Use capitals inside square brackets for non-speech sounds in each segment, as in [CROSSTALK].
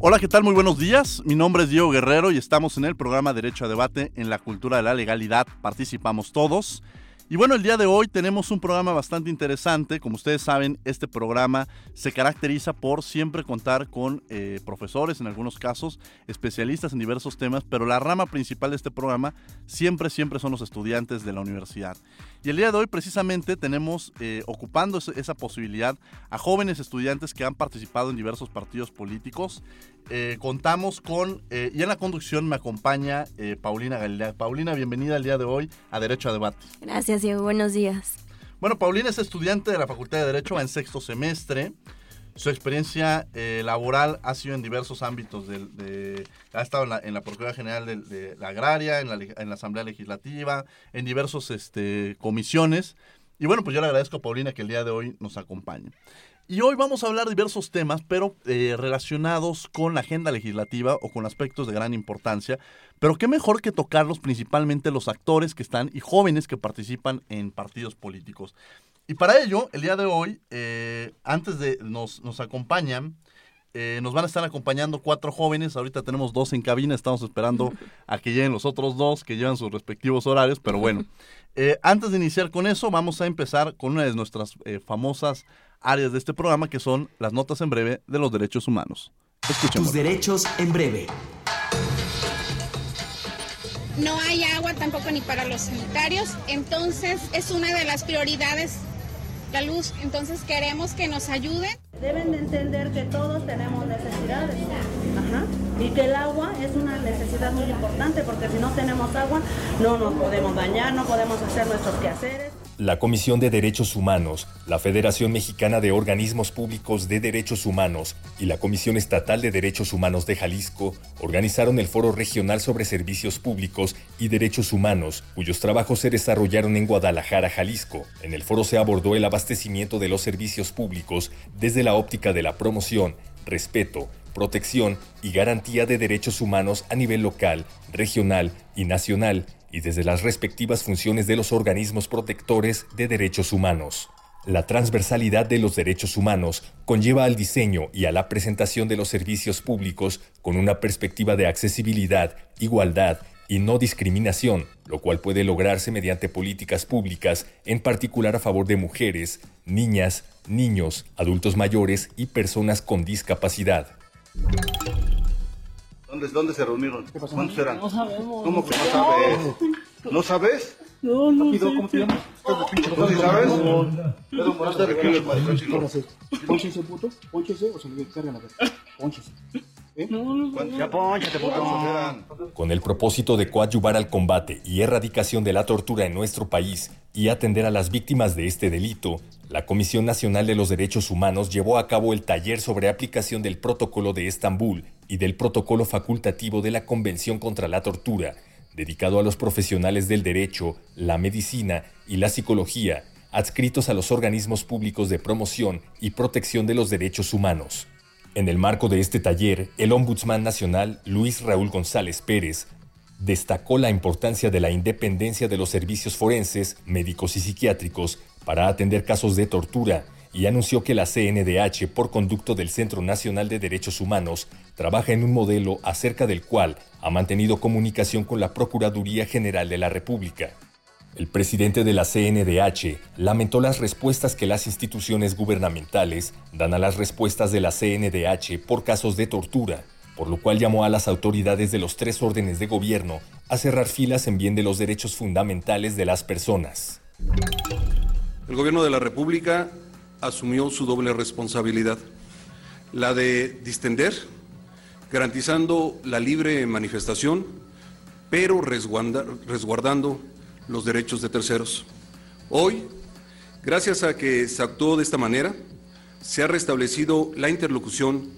Hola, ¿qué tal? Muy buenos días. Mi nombre es Diego Guerrero y estamos en el programa Derecho a Debate en la cultura de la legalidad. Participamos todos. Y bueno, el día de hoy tenemos un programa bastante interesante. Como ustedes saben, este programa se caracteriza por siempre contar con eh, profesores, en algunos casos, especialistas en diversos temas, pero la rama principal de este programa siempre, siempre son los estudiantes de la universidad. Y el día de hoy precisamente tenemos eh, ocupando esa posibilidad a jóvenes estudiantes que han participado en diversos partidos políticos. Eh, contamos con, y en la conducción me acompaña Paulina Galilea. Paulina, bienvenida el día de hoy a Derecho a Debate. Gracias, Buenos días. Bueno, Paulina es estudiante de la Facultad de Derecho, en sexto semestre. Su experiencia laboral ha sido en diversos ámbitos. De, ha estado en la, Procuraduría General de, la Agraria, en la, en la, Asamblea Legislativa, en diversas este, comisiones. Y bueno, pues yo le agradezco a Paulina que el día de hoy nos acompañe. Y hoy vamos a hablar de diversos temas, pero eh, relacionados con la agenda legislativa o con aspectos de gran importancia. Pero qué mejor que tocarlos principalmente los actores que están y jóvenes que participan en partidos políticos. Y para ello, el día de hoy, eh, antes de nos, nos acompañan, eh, nos van a estar acompañando cuatro jóvenes. Ahorita tenemos dos en cabina. Estamos esperando a que lleguen los otros dos que llevan sus respectivos horarios. Pero bueno, antes de iniciar con eso, vamos a empezar con una de nuestras famosas áreas de este programa que son las notas en breve de los derechos humanos. Escuchemos. Tus derechos en breve. No hay agua tampoco ni para los sanitarios, entonces es una de las prioridades la luz, entonces queremos que nos ayuden. Deben de entender que todos tenemos necesidades Y que el agua es una necesidad muy importante porque si no tenemos agua no nos podemos bañar, no podemos hacer nuestros quehaceres. La Comisión de Derechos Humanos, la Federación Mexicana de Organismos Públicos de Derechos Humanos y la Comisión Estatal de Derechos Humanos de Jalisco organizaron el Foro Regional sobre Servicios Públicos y Derechos Humanos, cuyos trabajos se desarrollaron en Guadalajara, Jalisco. En el foro se abordó el abastecimiento de los servicios públicos desde la óptica de la promoción, respeto, protección y garantía de derechos humanos a nivel local, regional y nacional y desde las respectivas funciones de los organismos protectores de derechos humanos. La transversalidad de los derechos humanos conlleva al diseño y a la presentación de los servicios públicos con una perspectiva de accesibilidad, igualdad y no discriminación, lo cual puede lograrse mediante políticas públicas, en particular a favor de mujeres, niñas, niños, adultos mayores y personas con discapacidad. ¿Dónde, ¿Dónde se reunieron? ¿Cuántos eran? No sabemos. ¿Cómo que no sabes? ¿No sabes? No, no sé. ¿Cómo te llamas? ¿No sabes? Pedro Morales de Riquelme, Pónchese, Pónchese, puto. Pónchese o se le carga la cara. Pónchese. Con el propósito de coadyuvar al combate y erradicación de la tortura en nuestro país y atender a las víctimas de este delito, la Comisión Nacional de los Derechos Humanos llevó a cabo el taller sobre aplicación del Protocolo de Estambul y del Protocolo Facultativo de la Convención contra la Tortura, dedicado a los profesionales del derecho, la medicina y la psicología, adscritos a los organismos públicos de promoción y protección de los derechos humanos. En el marco de este taller, el Ombudsman Nacional, Luis Raúl González Pérez, destacó la importancia de la independencia de los servicios forenses, médicos y psiquiátricos para atender casos de tortura y anunció que la CNDH, por conducto del Centro Nacional de Derechos Humanos, trabaja en un modelo acerca del cual ha mantenido comunicación con la Procuraduría General de la República. El presidente de la CNDH lamentó las respuestas que las instituciones gubernamentales dan a las respuestas de la CNDH por casos de tortura, por lo cual llamó a las autoridades de los tres órdenes de gobierno a cerrar filas en bien de los derechos fundamentales de las personas. El gobierno de la República asumió su doble responsabilidad, la de distender, garantizando la libre manifestación, pero resguardando los derechos de terceros. Hoy, gracias a que se actuó de esta manera, se ha restablecido la interlocución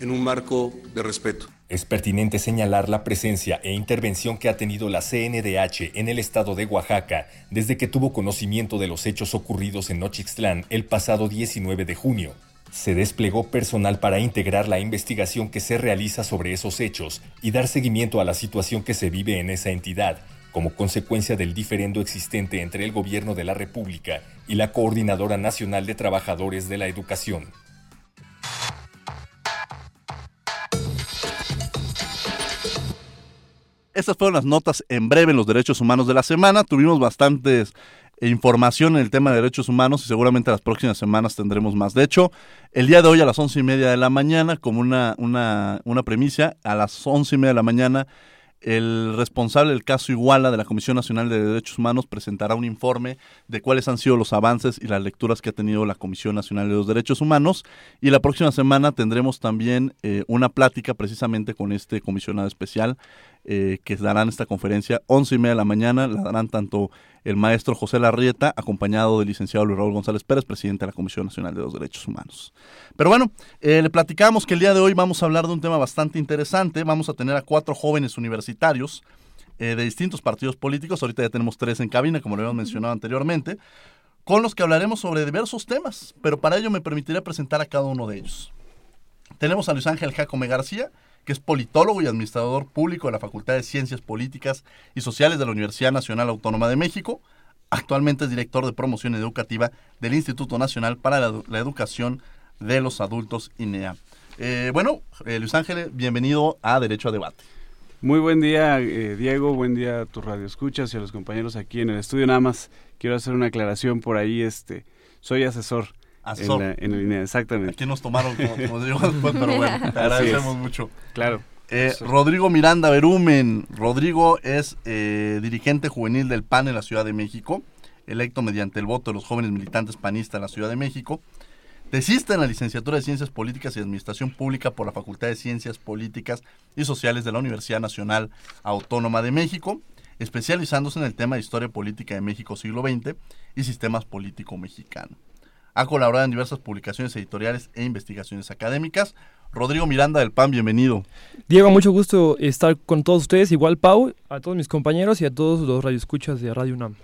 en un marco de respeto. Es pertinente señalar la presencia e intervención que ha tenido la CNDH en el estado de Oaxaca desde que tuvo conocimiento de los hechos ocurridos en Nochixtlán el pasado 19 de junio. Se desplegó personal para integrar la investigación que se realiza sobre esos hechos y dar seguimiento a la situación que se vive en esa entidad, como consecuencia del diferendo existente entre el Gobierno de la República y la Coordinadora Nacional de Trabajadores de la Educación. Estas fueron las notas en breve en los derechos humanos de la semana. Tuvimos bastantes información en el tema de derechos humanos y seguramente las próximas semanas tendremos más. De hecho, el día de hoy a las once y media de la mañana, como una, una, una premisa, a las once y media de la mañana el responsable del caso Iguala de la Comisión Nacional de Derechos Humanos presentará un informe de cuáles han sido los avances y las lecturas que ha tenido la Comisión Nacional de los Derechos Humanos. Y la próxima semana tendremos también eh, una plática precisamente con este comisionado especial eh, que darán esta conferencia once y media de la mañana. La darán tanto el maestro José Larrieta, acompañado del licenciado Luis Raúl González Pérez, presidente de la Comisión Nacional de los Derechos Humanos. Pero bueno, eh, le platicamos que el día de hoy vamos a hablar de un tema bastante interesante. Vamos a tener a cuatro jóvenes universitarios eh, de distintos partidos políticos. Ahorita ya tenemos tres en cabina, como lo habíamos mencionado anteriormente, con los que hablaremos sobre diversos temas. Pero para ello me permitiré presentar a cada uno de ellos. Tenemos a Luis Ángel Jacome García, que es politólogo y administrador público de la Facultad de Ciencias Políticas y Sociales de la Universidad Nacional Autónoma de México. Actualmente es director de promoción educativa del Instituto Nacional para la, Educación de los Adultos INEA. Eh, bueno, eh, Luis Ángel, bienvenido a Derecho a Debate. Muy buen día, eh, Diego. Buen día a tus radioescuchas y a los compañeros aquí en el estudio. Nada más quiero hacer una aclaración por ahí. Este, soy asesor en, el INEA, exactamente. Aquí nos tomaron como, digo [LAUGHS] después, pero bueno, te agradecemos mucho. Claro. Eh, Rodrigo Miranda Berumen. Rodrigo es eh, dirigente juvenil del PAN en la Ciudad de México, electo mediante el voto de los jóvenes militantes panistas en la Ciudad de México. Desiste en la licenciatura de Ciencias Políticas y Administración Pública por la Facultad de Ciencias Políticas y Sociales de la Universidad Nacional Autónoma de México, especializándose en el tema de Historia Política de México siglo XX y Sistemas Político Mexicano. Ha colaborado en diversas publicaciones editoriales e investigaciones académicas. Rodrigo Miranda del PAN, bienvenido. Diego, mucho gusto estar con todos ustedes, igual Pau, a todos mis compañeros y a todos los radioescuchas de Radio UNAM.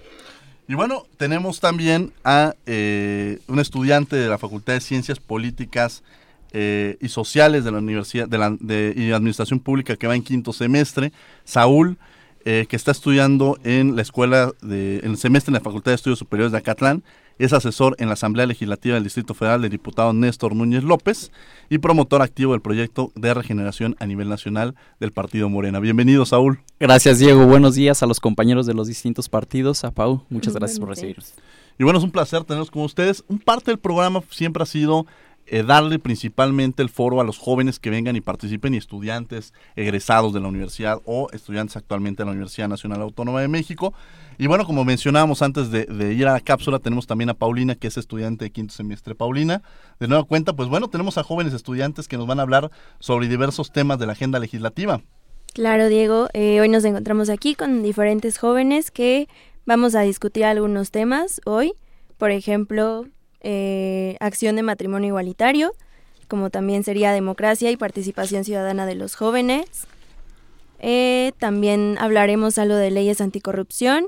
Y bueno, tenemos también a eh, un estudiante de la Facultad de Ciencias Políticas eh, y Sociales de la Universidad de, la, de y Administración Pública que va en quinto semestre, Saúl, eh, que está estudiando en la escuela, de, en el semestre en la Facultad de Estudios Superiores de Acatlán es asesor en la Asamblea Legislativa del Distrito Federal del diputado Néstor Núñez López y promotor activo del proyecto de regeneración a nivel nacional del Partido Morena. Bienvenido, Saúl. Gracias, Diego. Buenos días a los compañeros de los distintos partidos. A Pau, muchas gracias por recibirnos. Y bueno, es un placer tenerlos con ustedes. Un parte del programa siempre ha sido eh, darle principalmente el foro a los jóvenes que vengan y participen y estudiantes egresados de la universidad o estudiantes actualmente de la Universidad Nacional Autónoma de México. Y bueno, como mencionábamos antes de, ir a la cápsula, tenemos también a Paulina, que es estudiante de quinto semestre. Paulina, de nueva cuenta, pues bueno, tenemos a jóvenes estudiantes que nos van a hablar sobre diversos temas de la agenda legislativa. Claro, Diego, eh, hoy nos encontramos aquí con diferentes jóvenes que vamos a discutir algunos temas hoy. Por ejemplo, eh, acción de matrimonio igualitario, como también sería democracia y participación ciudadana de los jóvenes. Eh, también hablaremos algo de leyes anticorrupción,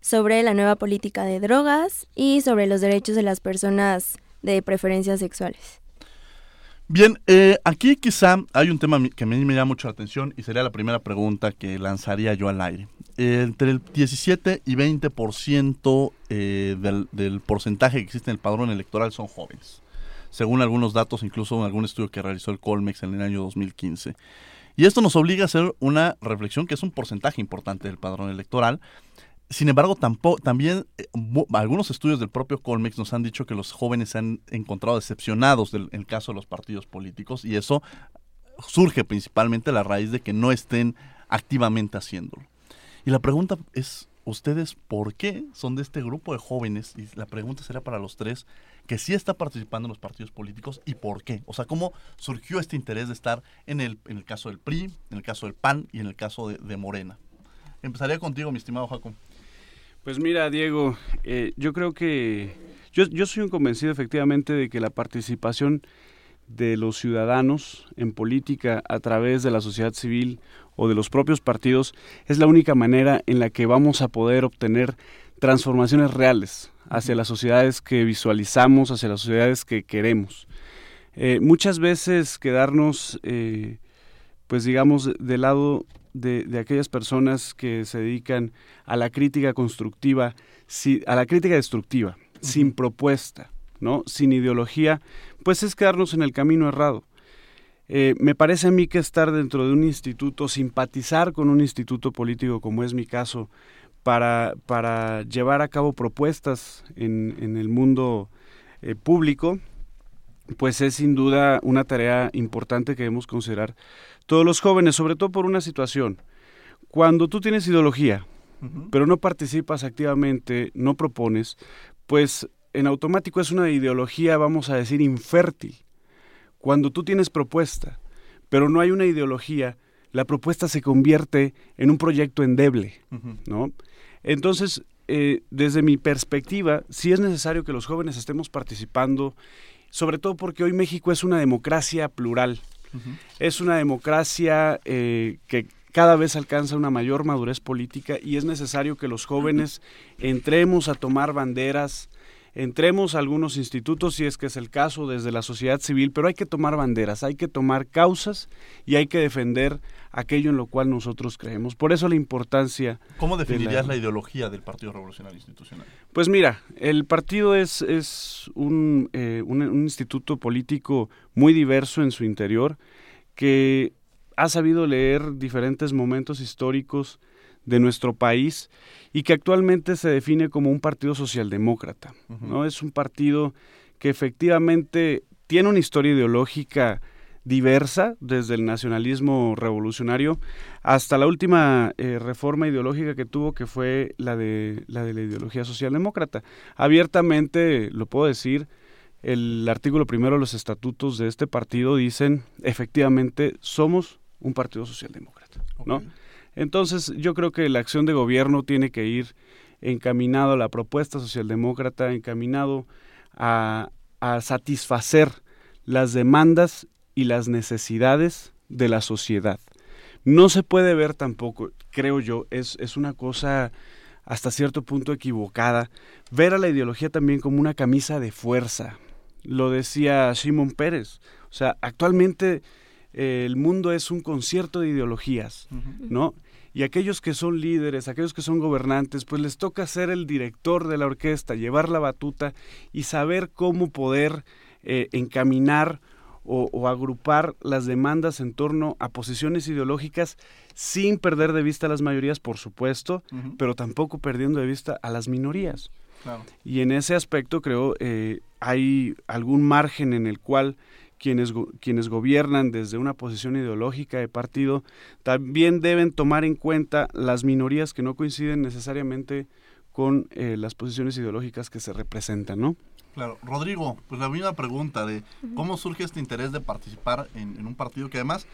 sobre la nueva política de drogas y sobre los derechos de las personas de preferencias sexuales. Bien, eh, aquí quizá hay un tema que a mí me llama mucho la atención y sería la primera pregunta que lanzaría yo al aire. entre el 17 y 20% eh, del, del porcentaje que existe en el padrón electoral son jóvenes, según algunos datos, incluso en algún estudio que realizó el Colmex en el año 2015. Y esto nos obliga a hacer una reflexión que es un porcentaje importante del padrón electoral, sin embargo, tampoco, también eh, algunos estudios del propio Colmex nos han dicho que los jóvenes se han encontrado decepcionados del, el caso de los partidos políticos y eso surge principalmente a la raíz de que no estén activamente haciéndolo. Y la pregunta es, ¿ustedes por qué son de este grupo de jóvenes? Y la pregunta será para los tres, que sí está participando en los partidos políticos y por qué. O sea, ¿cómo surgió este interés de estar en el, en el caso del PRI, en el caso del PAN y en el caso de, de Morena? Empezaría contigo, mi estimado Jacob. Pues mira, Diego, eh, yo creo que yo, yo soy un convencido efectivamente de que la participación de los ciudadanos en política a través de la sociedad civil o de los propios partidos es la única manera en la que vamos a poder obtener transformaciones reales hacia las sociedades que visualizamos, hacia las sociedades que queremos. Eh, muchas veces quedarnos, eh, pues digamos, del lado de, aquellas personas que se dedican a la crítica constructiva, a la crítica destructiva, sin propuesta, ¿no? sin ideología, pues es quedarnos en el camino errado. Eh, me parece a mí que estar dentro de un instituto, simpatizar con un instituto político, como es mi caso, para, para llevar a cabo propuestas en, en el mundo eh, público, pues es sin duda una tarea importante que debemos considerar todos los jóvenes, sobre todo por una situación. Cuando tú tienes ideología, pero no participas activamente, no propones, pues en automático es una ideología, vamos a decir, infértil. Cuando tú tienes propuesta, pero no hay una ideología, la propuesta se convierte en un proyecto endeble, ¿no? Entonces, eh, desde mi perspectiva, sí es necesario que los jóvenes estemos participando, sobre todo porque hoy México es una democracia plural, es una democracia eh, que cada vez alcanza una mayor madurez política y es necesario que los jóvenes entremos a tomar banderas, entremos a algunos institutos, si es que es el caso, desde la sociedad civil, pero hay que tomar banderas, hay que tomar causas y hay que defender aquello en lo cual nosotros creemos. Por eso la importancia... ¿Cómo definirías la... ideología del Partido Revolucionario Institucional? Pues mira, el partido es, es un, eh, un, un instituto político muy diverso en su interior, que ha sabido leer diferentes momentos históricos de nuestro país y que actualmente se define como un partido socialdemócrata. ¿no? Es un partido que efectivamente tiene una historia ideológica diversa, desde el nacionalismo revolucionario hasta la última eh, reforma ideológica que tuvo, que fue la de, la de la ideología socialdemócrata. Abiertamente, lo puedo decir, el artículo primero de los estatutos de este partido dicen, efectivamente, somos un partido socialdemócrata, ¿no? Entonces, yo creo que la acción de gobierno tiene que ir encaminado a la propuesta socialdemócrata, encaminado a, satisfacer las demandas y las necesidades de la sociedad. No se puede ver tampoco, creo yo, es, es una cosa hasta cierto punto equivocada, ver a la ideología también como una camisa de fuerza. Lo decía Simón Pérez. O sea, actualmente eh, el mundo es un concierto de ideologías, ¿no? Y aquellos que son líderes, aquellos que son gobernantes, pues les toca ser el director de la orquesta, llevar la batuta y saber cómo poder eh, encaminar o, agrupar las demandas en torno a posiciones ideológicas sin perder de vista a las mayorías, por supuesto, pero tampoco perdiendo de vista a las minorías. Y en ese aspecto creo eh, hay algún margen en el cual quienes, quienes gobiernan desde una posición ideológica de partido también deben tomar en cuenta las minorías que no coinciden necesariamente con eh, las posiciones ideológicas que se representan, ¿no? Claro. Rodrigo, pues la misma pregunta de cómo surge este interés de participar en, un partido que además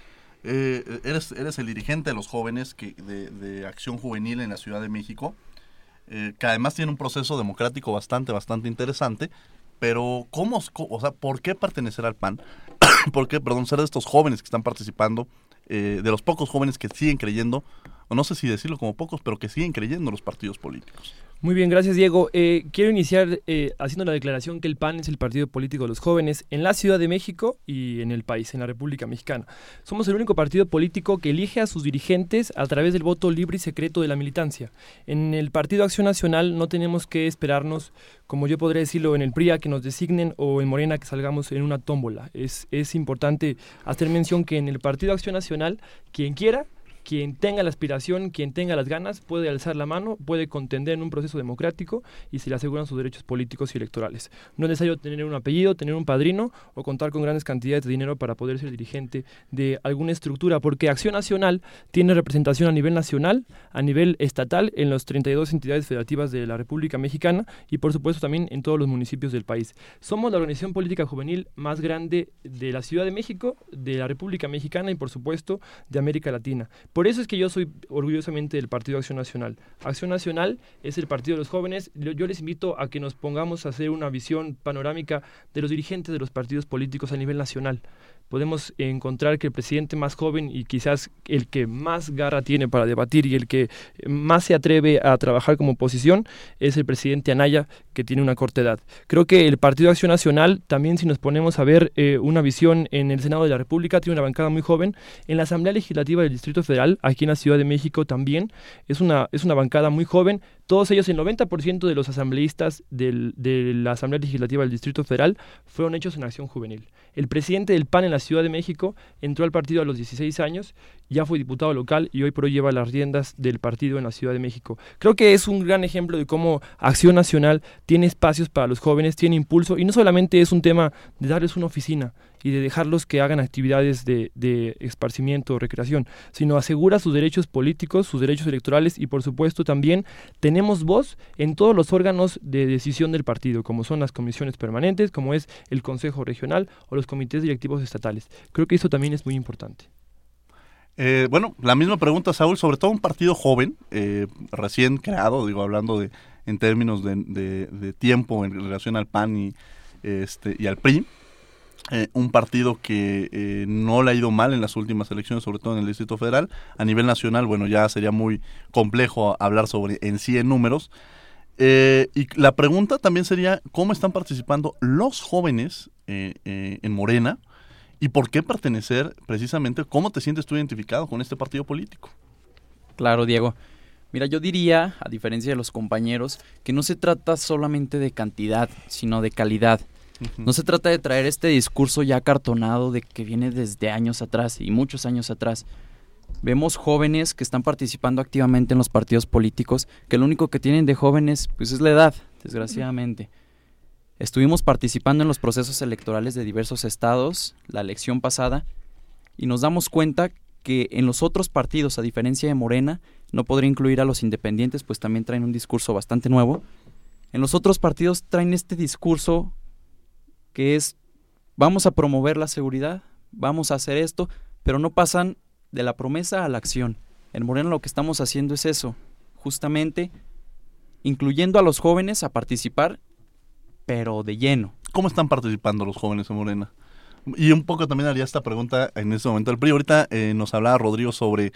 eh, eres, eres el dirigente de los jóvenes que, de, Acción Juvenil en la Ciudad de México, eh, que además tiene un proceso democrático bastante, bastante interesante pero ¿cómo, o sea, por qué pertenecer al PAN? [COUGHS] ¿Por qué, perdón, ser de estos jóvenes que están participando, eh, de los pocos jóvenes que siguen creyendo, o no sé si decirlo como pocos, pero que siguen creyendo en los partidos políticos? Muy bien, gracias Diego. Eh, quiero iniciar eh, haciendo la declaración que el PAN es el partido político de los jóvenes en la Ciudad de México y en el país, en la República Mexicana. Somos el único partido político que elige a sus dirigentes a través del voto libre y secreto de la militancia. En el Partido Acción Nacional no tenemos que esperarnos, como yo podría decirlo, en el PRI a que nos designen o en Morena que salgamos en una tómbola. Es, es importante hacer mención que en el Partido Acción Nacional, quien quiera quien tenga la aspiración, quien tenga las ganas, puede alzar la mano, puede contender en un proceso democrático y se le aseguran sus derechos políticos y electorales. No es necesario tener un apellido, tener un padrino o contar con grandes cantidades de dinero para poder ser dirigente de alguna estructura, porque Acción Nacional tiene representación a nivel nacional, a nivel estatal, en las 32 entidades federativas de la República Mexicana y por supuesto también en todos los municipios del país. Somos la organización política juvenil más grande de la Ciudad de México, de la República Mexicana y por supuesto de América Latina Por eso es que yo soy orgullosamente del Partido Acción Nacional. Acción Nacional es el partido de los jóvenes. Yo les invito a que nos pongamos a hacer una visión panorámica de los dirigentes de los partidos políticos a nivel nacional podemos encontrar que el presidente más joven y quizás el que más garra tiene para debatir y el que más se atreve a trabajar como oposición es el presidente Anaya, que tiene una corta edad. Creo que el Partido Acción Nacional, también si nos ponemos a ver eh, una visión en el Senado de la República, tiene una bancada muy joven. En la Asamblea Legislativa del Distrito Federal, aquí en la Ciudad de México también, es una, es una bancada muy joven. Todos ellos, el 90% de los asambleístas del, de la Asamblea Legislativa del Distrito Federal fueron hechos en acción juvenil. El presidente del PAN en la Ciudad de México entró al partido a los 16 años, ya fue diputado local y hoy por hoy lleva las riendas del partido en la Ciudad de México. Creo que es un gran ejemplo de cómo Acción Nacional tiene espacios para los jóvenes, tiene impulso y no solamente es un tema de darles una oficina, y de dejarlos que hagan actividades de, de esparcimiento o recreación, sino asegura sus derechos políticos, sus derechos electorales y por supuesto también tenemos voz en todos los órganos de decisión del partido, como son las comisiones permanentes, como es el Consejo Regional o los comités directivos estatales. Creo que eso también es muy importante. Eh, bueno, la misma pregunta, Saúl, sobre todo un partido joven, eh, recién creado, digo, hablando de en términos de, tiempo en relación al PAN y, este, y al PRI. Eh, un partido que no le ha ido mal en las últimas elecciones, sobre todo en el Distrito Federal. A nivel nacional, bueno, ya sería muy complejo hablar sobre en sí en números. Y la pregunta también sería, ¿cómo están participando los jóvenes en Morena? ¿Y por qué pertenecer precisamente? ¿Cómo te sientes tú identificado con este partido político? Claro, Diego. Mira, yo diría, a diferencia de los compañeros, que no se trata solamente de cantidad, sino de calidad. No se trata de traer este discurso ya cartonado de que viene desde años atrás y muchos años atrás. Vemos jóvenes que están participando activamente en los partidos políticos, que lo único que tienen de jóvenes pues es la edad, desgraciadamente. Estuvimos participando en los procesos electorales de diversos estados la elección pasada y nos damos cuenta que en los otros partidos, a diferencia de Morena, no podría incluir a los independientes, pues también traen un discurso bastante nuevo. En los otros partidos traen este discurso que es vamos a promover la seguridad, vamos a hacer esto, pero no pasan de la promesa a la acción. En Morena lo que estamos haciendo es eso, justamente incluyendo a los jóvenes a participar, pero de lleno. ¿Cómo están participando los jóvenes en Morena? Y un poco también haría esta pregunta en este momento. El PRI ahorita eh, nos hablaba Rodrigo sobre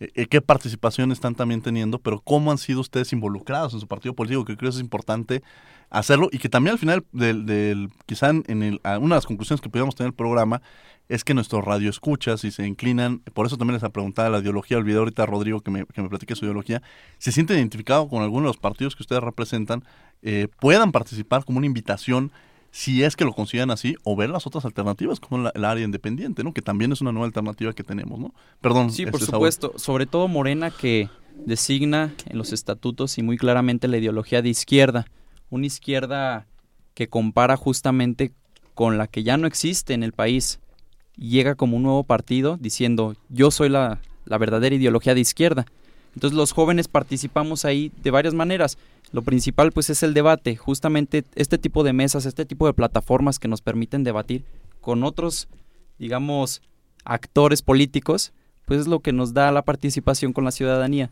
eh, eh, qué participación están también teniendo, pero cómo han sido ustedes involucrados en su partido político, que creo que es importante hacerlo y que también al final del, del quizá en el, una de las conclusiones que pudiéramos tener el programa es que nuestros radioescuchas, si se inclinan, por eso también les ha preguntado la ideología, olvidé ahorita a Rodrigo que me, que me platique su ideología, se sienten identificados con alguno de los partidos que ustedes representan, eh, puedan participar como una invitación si es que lo consideran así, o ver las otras alternativas como el área independiente, ¿no? Que también es una nueva alternativa que tenemos, ¿no? Perdón. Sí, por supuesto. Sobre todo Morena que designa en los estatutos y muy claramente la ideología de izquierda. Una izquierda que compara justamente con la que ya no existe en el país. Llega como un nuevo partido diciendo, yo soy la, la verdadera ideología de izquierda. Entonces los jóvenes participamos ahí de varias maneras. Lo principal pues es el debate, justamente este tipo de mesas, este tipo de plataformas que nos permiten debatir con otros, digamos, actores políticos, pues es lo que nos da la participación con la ciudadanía.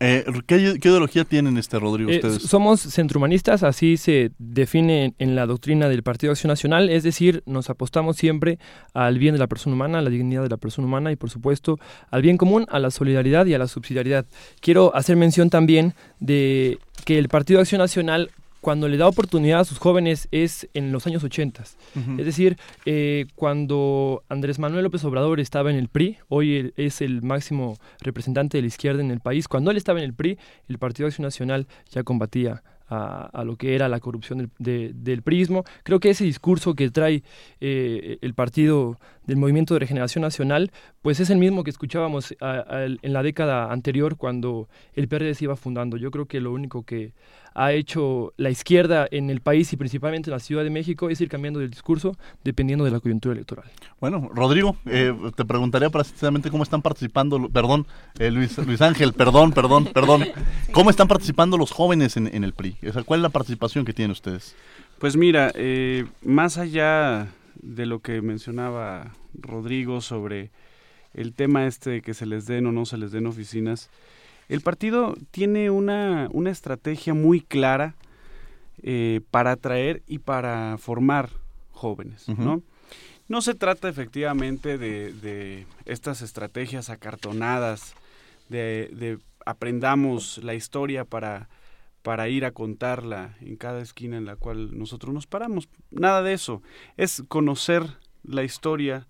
Eh, ¿qué, ideología tienen este Rodrigo eh, ustedes? Somos centrohumanistas, así se define en, la doctrina del Partido Acción Nacional, es decir, nos apostamos siempre al bien de la persona humana, a la dignidad de la persona humana y por supuesto al bien común, a la solidaridad y a la subsidiariedad. Quiero hacer mención también de que el Partido Acción Nacional cuando le da oportunidad a sus jóvenes es en los años 80. Es decir, eh, cuando Andrés Manuel López Obrador estaba en el PRI, hoy es el máximo representante de la izquierda en el país, cuando él estaba en el PRI, el Partido Acción Nacional ya combatía a, lo que era la corrupción del, del prismo. Creo que ese discurso que trae eh, el partido del Movimiento de Regeneración Nacional, pues es el mismo que escuchábamos en la década anterior cuando el PRD se iba fundando. Yo creo que lo único que ha hecho la izquierda en el país y principalmente en la Ciudad de México es ir cambiando el discurso dependiendo de la coyuntura electoral. Bueno, Rodrigo, eh, te preguntaría precisamente cómo están participando, perdón, eh, Luis, Luis Ángel, perdón, perdón, perdón, [LAUGHS] ¿cómo están participando los jóvenes en, el PRI? ¿Cuál es la participación que tienen ustedes? Pues mira, eh, más allá de lo que mencionaba Rodrigo sobre el tema este de que se les den o no se les den oficinas, el partido tiene una, una estrategia muy clara eh, para atraer y para formar jóvenes, ¿no? No se trata efectivamente de, de estas estrategias acartonadas, de, de, aprendamos la historia para, para ir a contarla en cada esquina en la cual nosotros nos paramos. Nada de eso. Es conocer la historia,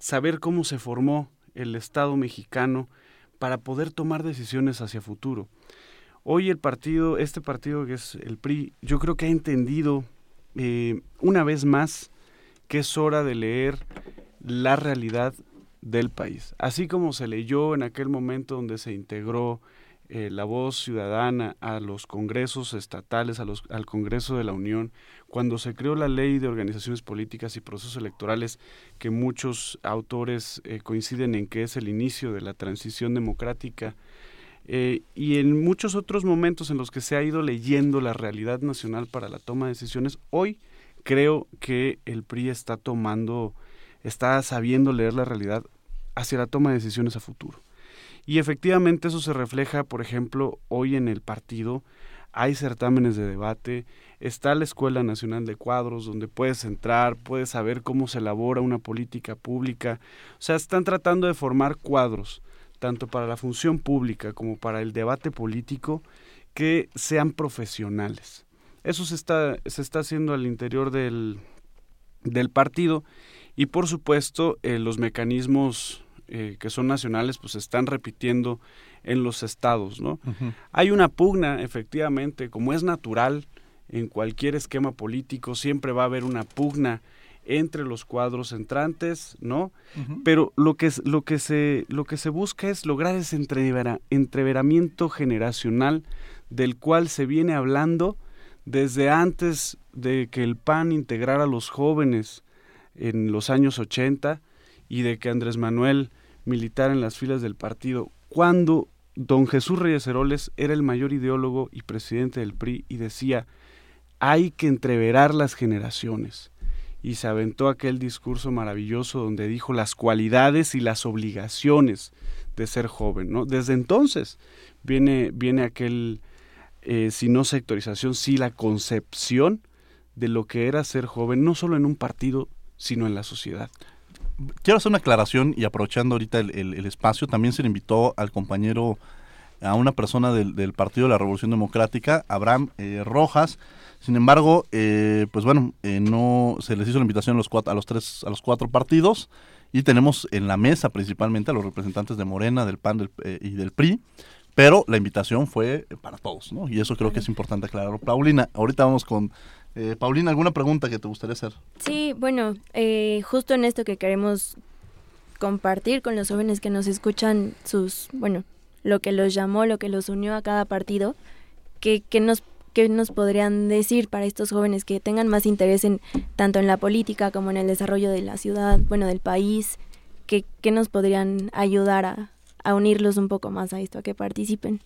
saber cómo se formó el Estado mexicano para poder tomar decisiones hacia futuro. Hoy el partido, este partido que es el PRI, yo creo que ha entendido eh, una vez más que es hora de leer la realidad del país. Así como se leyó en aquel momento donde se integró eh, la voz ciudadana a los congresos estatales, a los, al Congreso de la Unión, cuando se creó la ley de organizaciones políticas y procesos electorales, que muchos autores eh, coinciden en que es el inicio de la transición democrática, eh, y en muchos otros momentos en los que se ha ido leyendo la realidad nacional para la toma de decisiones, hoy creo que el PRI está tomando, está sabiendo leer la realidad hacia la toma de decisiones a futuro. Y efectivamente eso se refleja, por ejemplo, hoy en el partido hay certámenes de debate, está la Escuela Nacional de Cuadros, donde puedes entrar, puedes saber cómo se elabora una política pública. O sea, están tratando de formar cuadros, tanto para la función pública como para el debate político, que sean profesionales. Eso se está, se está haciendo al interior del, del partido y por supuesto eh, los mecanismos eh, que son nacionales pues se están repitiendo en los estados, ¿no? Hay una pugna, efectivamente, como es natural en cualquier esquema político, siempre va a haber una pugna entre los cuadros entrantes, ¿no? Pero lo que, lo, que se, lo que se busca es lograr ese entreveramiento generacional del cual se viene hablando desde antes de que el PAN integrara a los jóvenes en los años 80 y de que Andrés Manuel militara en las filas del partido, cuando don Jesús Reyes Heroles era el mayor ideólogo y presidente del PRI y decía, hay que entreverar las generaciones. Y se aventó aquel discurso maravilloso donde dijo las cualidades y las obligaciones de ser joven. ¿no? Desde entonces viene, viene aquel eh, si no sectorización, sí la concepción de lo que era ser joven, no solo en un partido, sino en la sociedad. Quiero hacer una aclaración y aprovechando ahorita el, espacio, también se le invitó al compañero, a una persona del, Partido de la Revolución Democrática, Abraham eh, Rojas. Sin embargo, eh, pues bueno, no se les hizo la invitación a los, cuatro, a los tres, a los cuatro partidos y tenemos en la mesa principalmente a los representantes de Morena, del PAN y del PRI. Pero la invitación fue para todos, ¿no? Y eso creo que es importante aclararlo. Paulina, ahorita vamos con... Eh, Paulina, ¿alguna pregunta que te gustaría hacer? Sí, bueno, eh, justo en esto que queremos compartir con los jóvenes que nos escuchan sus, bueno, lo que los llamó, lo que los unió a cada partido, ¿qué, nos, qué nos podrían decir para estos jóvenes que tengan más interés en tanto en la política como en el desarrollo de la ciudad, bueno, del país? ¿Qué, qué nos podrían ayudar a unirlos un poco más a esto, a que participen.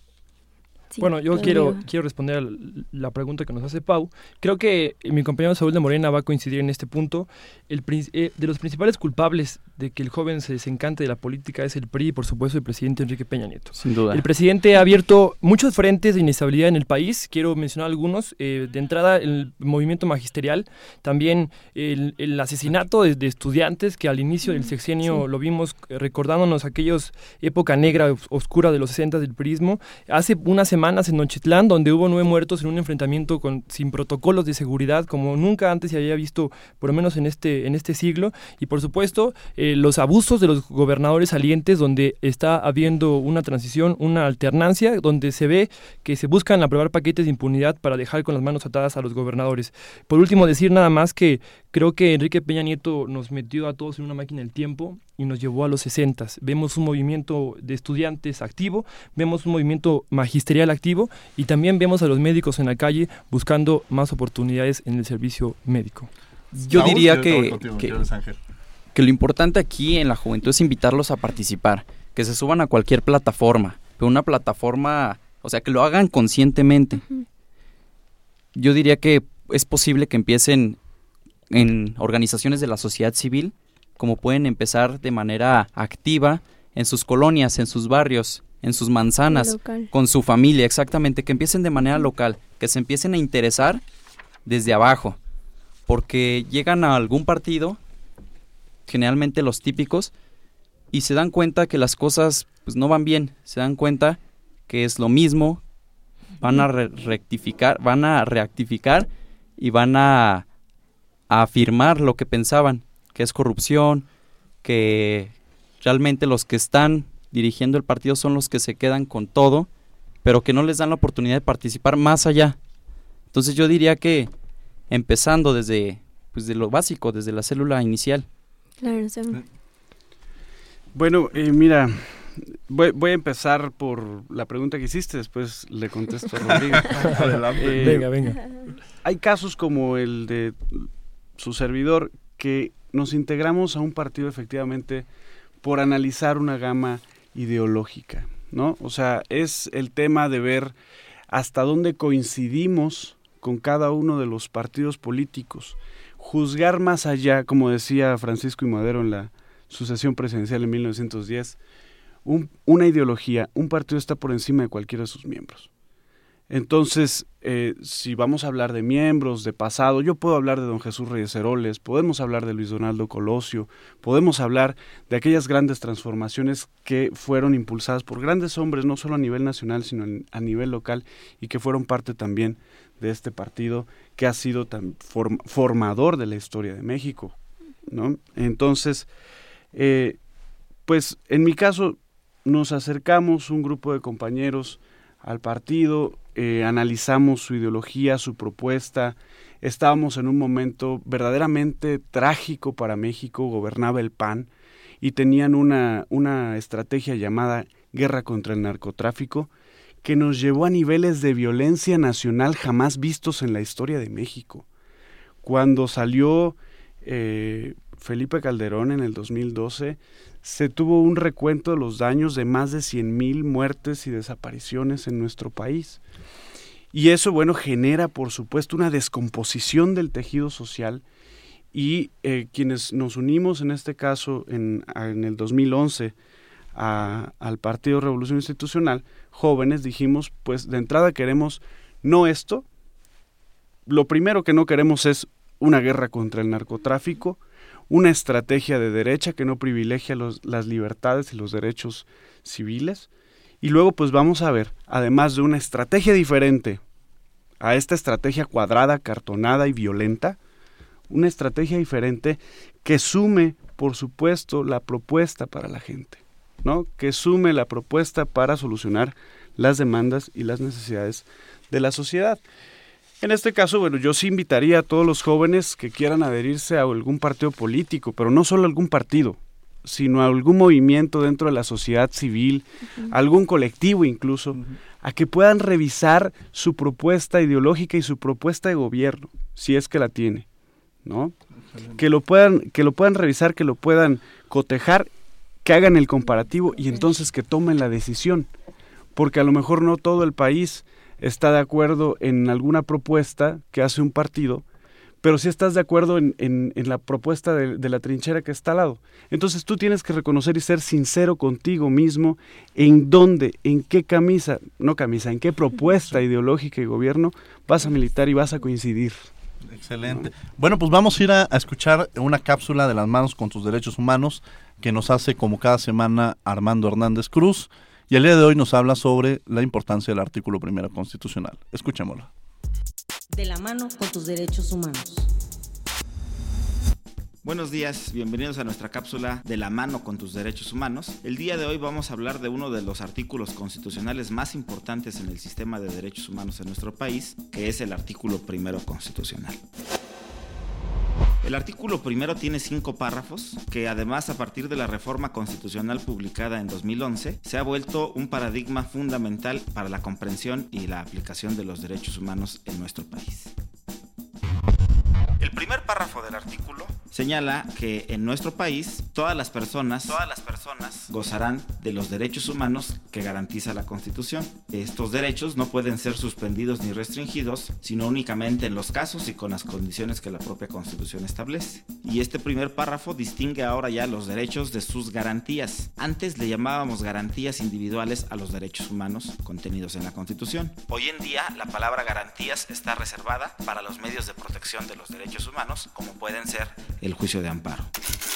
Bueno, yo quiero, quiero responder a la pregunta que nos hace Pau. Creo que mi compañero Saúl de Morena va a coincidir en este punto. El, eh, de los principales culpables de que el joven se desencante de la política es el PRI y por supuesto el presidente Enrique Peña Nieto. Sin duda. El presidente ha abierto muchos frentes de inestabilidad en el país. Quiero mencionar algunos. Eh, de entrada, el movimiento magisterial, también el, asesinato de, estudiantes que al inicio del sexenio lo vimos recordándonos aquellos época negra, oscura de los 60 del prismo. Hace unas semanas en Nochitlán, donde hubo nueve muertos en un enfrentamiento con, sin protocolos de seguridad, como nunca antes se había visto, por lo menos en este, en este siglo. Y por supuesto, eh, los abusos de los gobernadores salientes, donde está habiendo una transición, una alternancia, donde se ve que se buscan aprobar paquetes de impunidad para dejar con las manos atadas a los gobernadores. Por último, decir nada más que creo que Enrique Peña Nieto nos metió a todos en una máquina del tiempo y nos llevó a los 60. Vemos un movimiento de estudiantes activo, vemos un movimiento magisterial activo y también vemos a los médicos en la calle buscando más oportunidades en el servicio médico. Yo diría que, que lo importante aquí en la juventud es invitarlos a participar, que se suban a cualquier plataforma, pero una plataforma, o sea, que lo hagan conscientemente. Yo diría que es posible que empiecen en organizaciones de la sociedad civil, como pueden empezar de manera activa en sus colonias, en sus barrios, en sus manzanas, Local. con su familia, exactamente, que empiecen de manera local, que se empiecen a interesar desde abajo, porque llegan a algún partido, generalmente los típicos, y se dan cuenta que las cosas pues no van bien, se dan cuenta que es lo mismo, van a re- rectificar, van a reactificar y van a, a afirmar lo que pensaban, que es corrupción, que realmente los que están dirigiendo el partido son los que se quedan con todo, pero que no les dan la oportunidad de participar más allá. Entonces yo diría que empezando desde pues de lo básico, desde la célula inicial. Claro, sí. Bueno, eh, mira, voy, voy a empezar por la pregunta que hiciste, después le contesto a Rodrigo. [LAUGHS] Adelante. Venga, venga. Hay casos como el de su servidor que nos integramos a un partido efectivamente por analizar una gama ideológica, ¿no? O sea, es el tema de ver hasta dónde coincidimos con cada uno de los partidos políticos, juzgar más allá, como decía Francisco y Madero en la sucesión presidencial en 1910, un- una ideología, un partido está por encima de cualquiera de sus miembros. Entonces, eh, si vamos a hablar de miembros, de pasado, yo puedo hablar de don Jesús Reyes Heroles, podemos hablar de Luis Donaldo Colosio, podemos hablar de aquellas grandes transformaciones que fueron impulsadas por grandes hombres, no solo a nivel nacional, sino a nivel local, y que fueron parte también de este partido que ha sido tan form- formador de la historia de México. ¿no? Entonces, eh, pues en mi caso nos acercamos un grupo de compañeros al partido, eh, analizamos su ideología, su propuesta, estábamos en un momento verdaderamente trágico para México, gobernaba el PAN y tenían una, una estrategia llamada guerra contra el narcotráfico que nos llevó a niveles de violencia nacional jamás vistos en la historia de México. Cuando salió eh, Felipe Calderón en el 2012, se tuvo un recuento de los daños de más de 100.000 muertes y desapariciones en nuestro país. Y eso, bueno, genera, por supuesto, una descomposición del tejido social. Y eh, quienes nos unimos, en este caso, en, en el 2011, a- al Partido Revolución Institucional, jóvenes, dijimos, pues de entrada queremos no esto, lo primero que no queremos es una guerra contra el narcotráfico, una estrategia de derecha que no privilegia las libertades y los derechos civiles. Y luego pues vamos a ver, además de una estrategia diferente a esta estrategia cuadrada, cartonada y violenta, una estrategia diferente que sume, por supuesto, la propuesta para la gente, ¿no? Que sume la propuesta para solucionar las demandas y las necesidades de la sociedad. En este caso, bueno, yo sí invitaría a todos los jóvenes que quieran adherirse a algún partido político, pero no solo a algún partido, sino a algún movimiento dentro de la sociedad civil, algún colectivo incluso, a que puedan revisar su propuesta ideológica y su propuesta de gobierno, si es que la tiene, ¿no? Que lo puedan, que lo puedan revisar, que lo puedan cotejar, que hagan el comparativo y entonces que tomen la decisión, porque a lo mejor no todo el país está de acuerdo en alguna propuesta que hace un partido, pero sí estás de acuerdo en, en- en la propuesta de, de la trinchera que está al lado. Entonces tú tienes que reconocer y ser sincero contigo mismo en dónde, en qué camisa, no camisa, en qué propuesta ideológica y gobierno vas a militar y vas a coincidir. Excelente. Bueno, pues vamos a ir a, a escuchar una cápsula de las manos con tus derechos humanos que nos hace como cada semana Armando Hernández Cruz y el día de hoy nos habla sobre la importancia del artículo primero constitucional. Escuchémoslo. De la mano con tus derechos humanos. Buenos días, bienvenidos a nuestra cápsula de la mano con tus derechos humanos. El día de hoy vamos a hablar de uno de los artículos constitucionales más importantes en el sistema de derechos humanos en nuestro país, que es el artículo primero constitucional. El artículo primero tiene cinco párrafos, que además a partir de la reforma constitucional publicada en 2011 se ha vuelto un paradigma fundamental para la comprensión y la aplicación de los derechos humanos en nuestro país. El primer párrafo del artículo señala que en nuestro país todas las personas, todas las personas gozarán de los derechos humanos que garantiza la Constitución. Estos derechos no pueden ser suspendidos ni restringidos, sino únicamente en los casos y con las condiciones que la propia Constitución establece. Y este primer párrafo distingue ahora ya los derechos de sus garantías. Antes le llamábamos garantías individuales a los derechos humanos contenidos en la Constitución. Hoy en día la palabra garantías está reservada para los medios de protección de los derechos humanos, como pueden ser el juicio de amparo.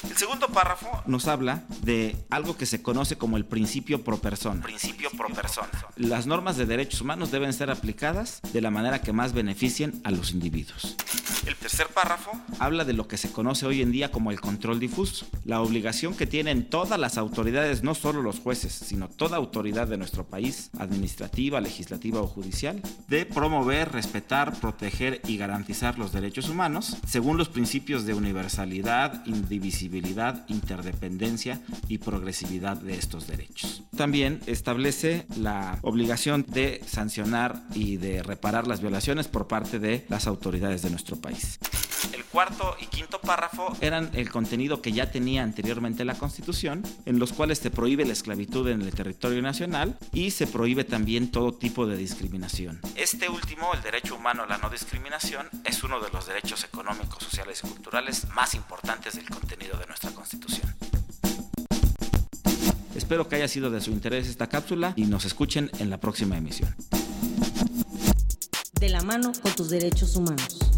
El segundo párrafo nos habla de algo que se conoce como el principio pro persona. Principio pro persona. Las normas de derechos humanos deben ser aplicadas de la manera que más beneficien a los individuos. El tercer párrafo habla de lo que se conoce hoy en día como el control difuso, la obligación que tienen todas las autoridades, no solo los jueces, sino toda autoridad de nuestro país, administrativa, legislativa o judicial, de promover, respetar, proteger y garantizar los derechos humanos según los principios de universalidad, indivisibilidad, interdependencia y progresividad de estos derechos. También establece la obligación de sancionar y de reparar las violaciones por parte de las autoridades de nuestro país. El cuarto y quinto párrafo eran el contenido que ya tenía anteriormente la Constitución, en los cuales se prohíbe la esclavitud en el territorio nacional y se prohíbe también todo tipo de discriminación. Este último, el derecho humano a la no discriminación, es uno de los derechos económicos, sociales y culturales más importantes del contenido de nuestra Constitución. Espero que haya sido de su interés esta cápsula y nos escuchen en la próxima emisión. De la mano con tus derechos humanos.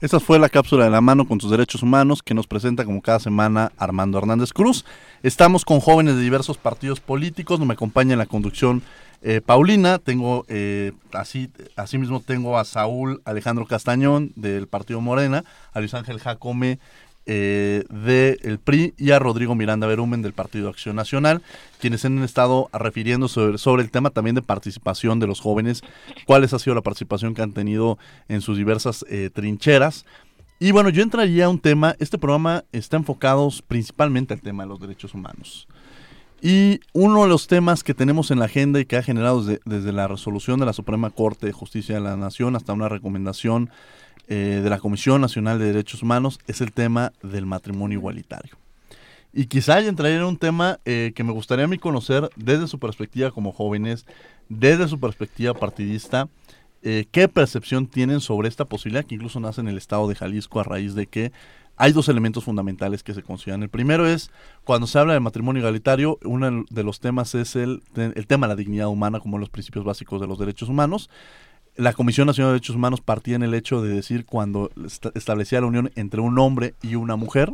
Esta fue la cápsula de la mano con tus derechos humanos que nos presenta como cada semana Armando Hernández Cruz. Estamos con jóvenes de diversos partidos políticos, me acompaña en la conducción eh, Paulina, tengo eh, así, asimismo tengo a Saúl Alejandro Castañón del Partido Morena, a Luis Ángel Jacome eh, del PRI y a Rodrigo Miranda Berumen del Partido Acción Nacional, quienes han estado refiriendo sobre, el tema también de participación de los jóvenes, cuáles ha sido la participación que han tenido en sus diversas eh, trincheras. Y bueno, yo entraría a un tema, este programa está enfocado principalmente al tema de los derechos humanos. Y uno de los temas que tenemos en la agenda y que ha generado desde la resolución de la Suprema Corte de Justicia de la Nación hasta una recomendación eh, de la Comisión Nacional de Derechos Humanos es el tema del matrimonio igualitario. Y quizá entraría en un tema eh, que me gustaría a mí conocer desde su perspectiva como jóvenes, desde su perspectiva partidista, eh, qué percepción tienen sobre esta posibilidad que incluso nace en el estado de Jalisco a raíz de que hay dos elementos fundamentales que se consideran. El primero es, cuando se habla de matrimonio igualitario, uno de los temas es el, el tema de la dignidad humana como los principios básicos de los derechos humanos la Comisión Nacional de Derechos Humanos partía en el hecho de decir cuando establecía la unión entre un hombre y una mujer.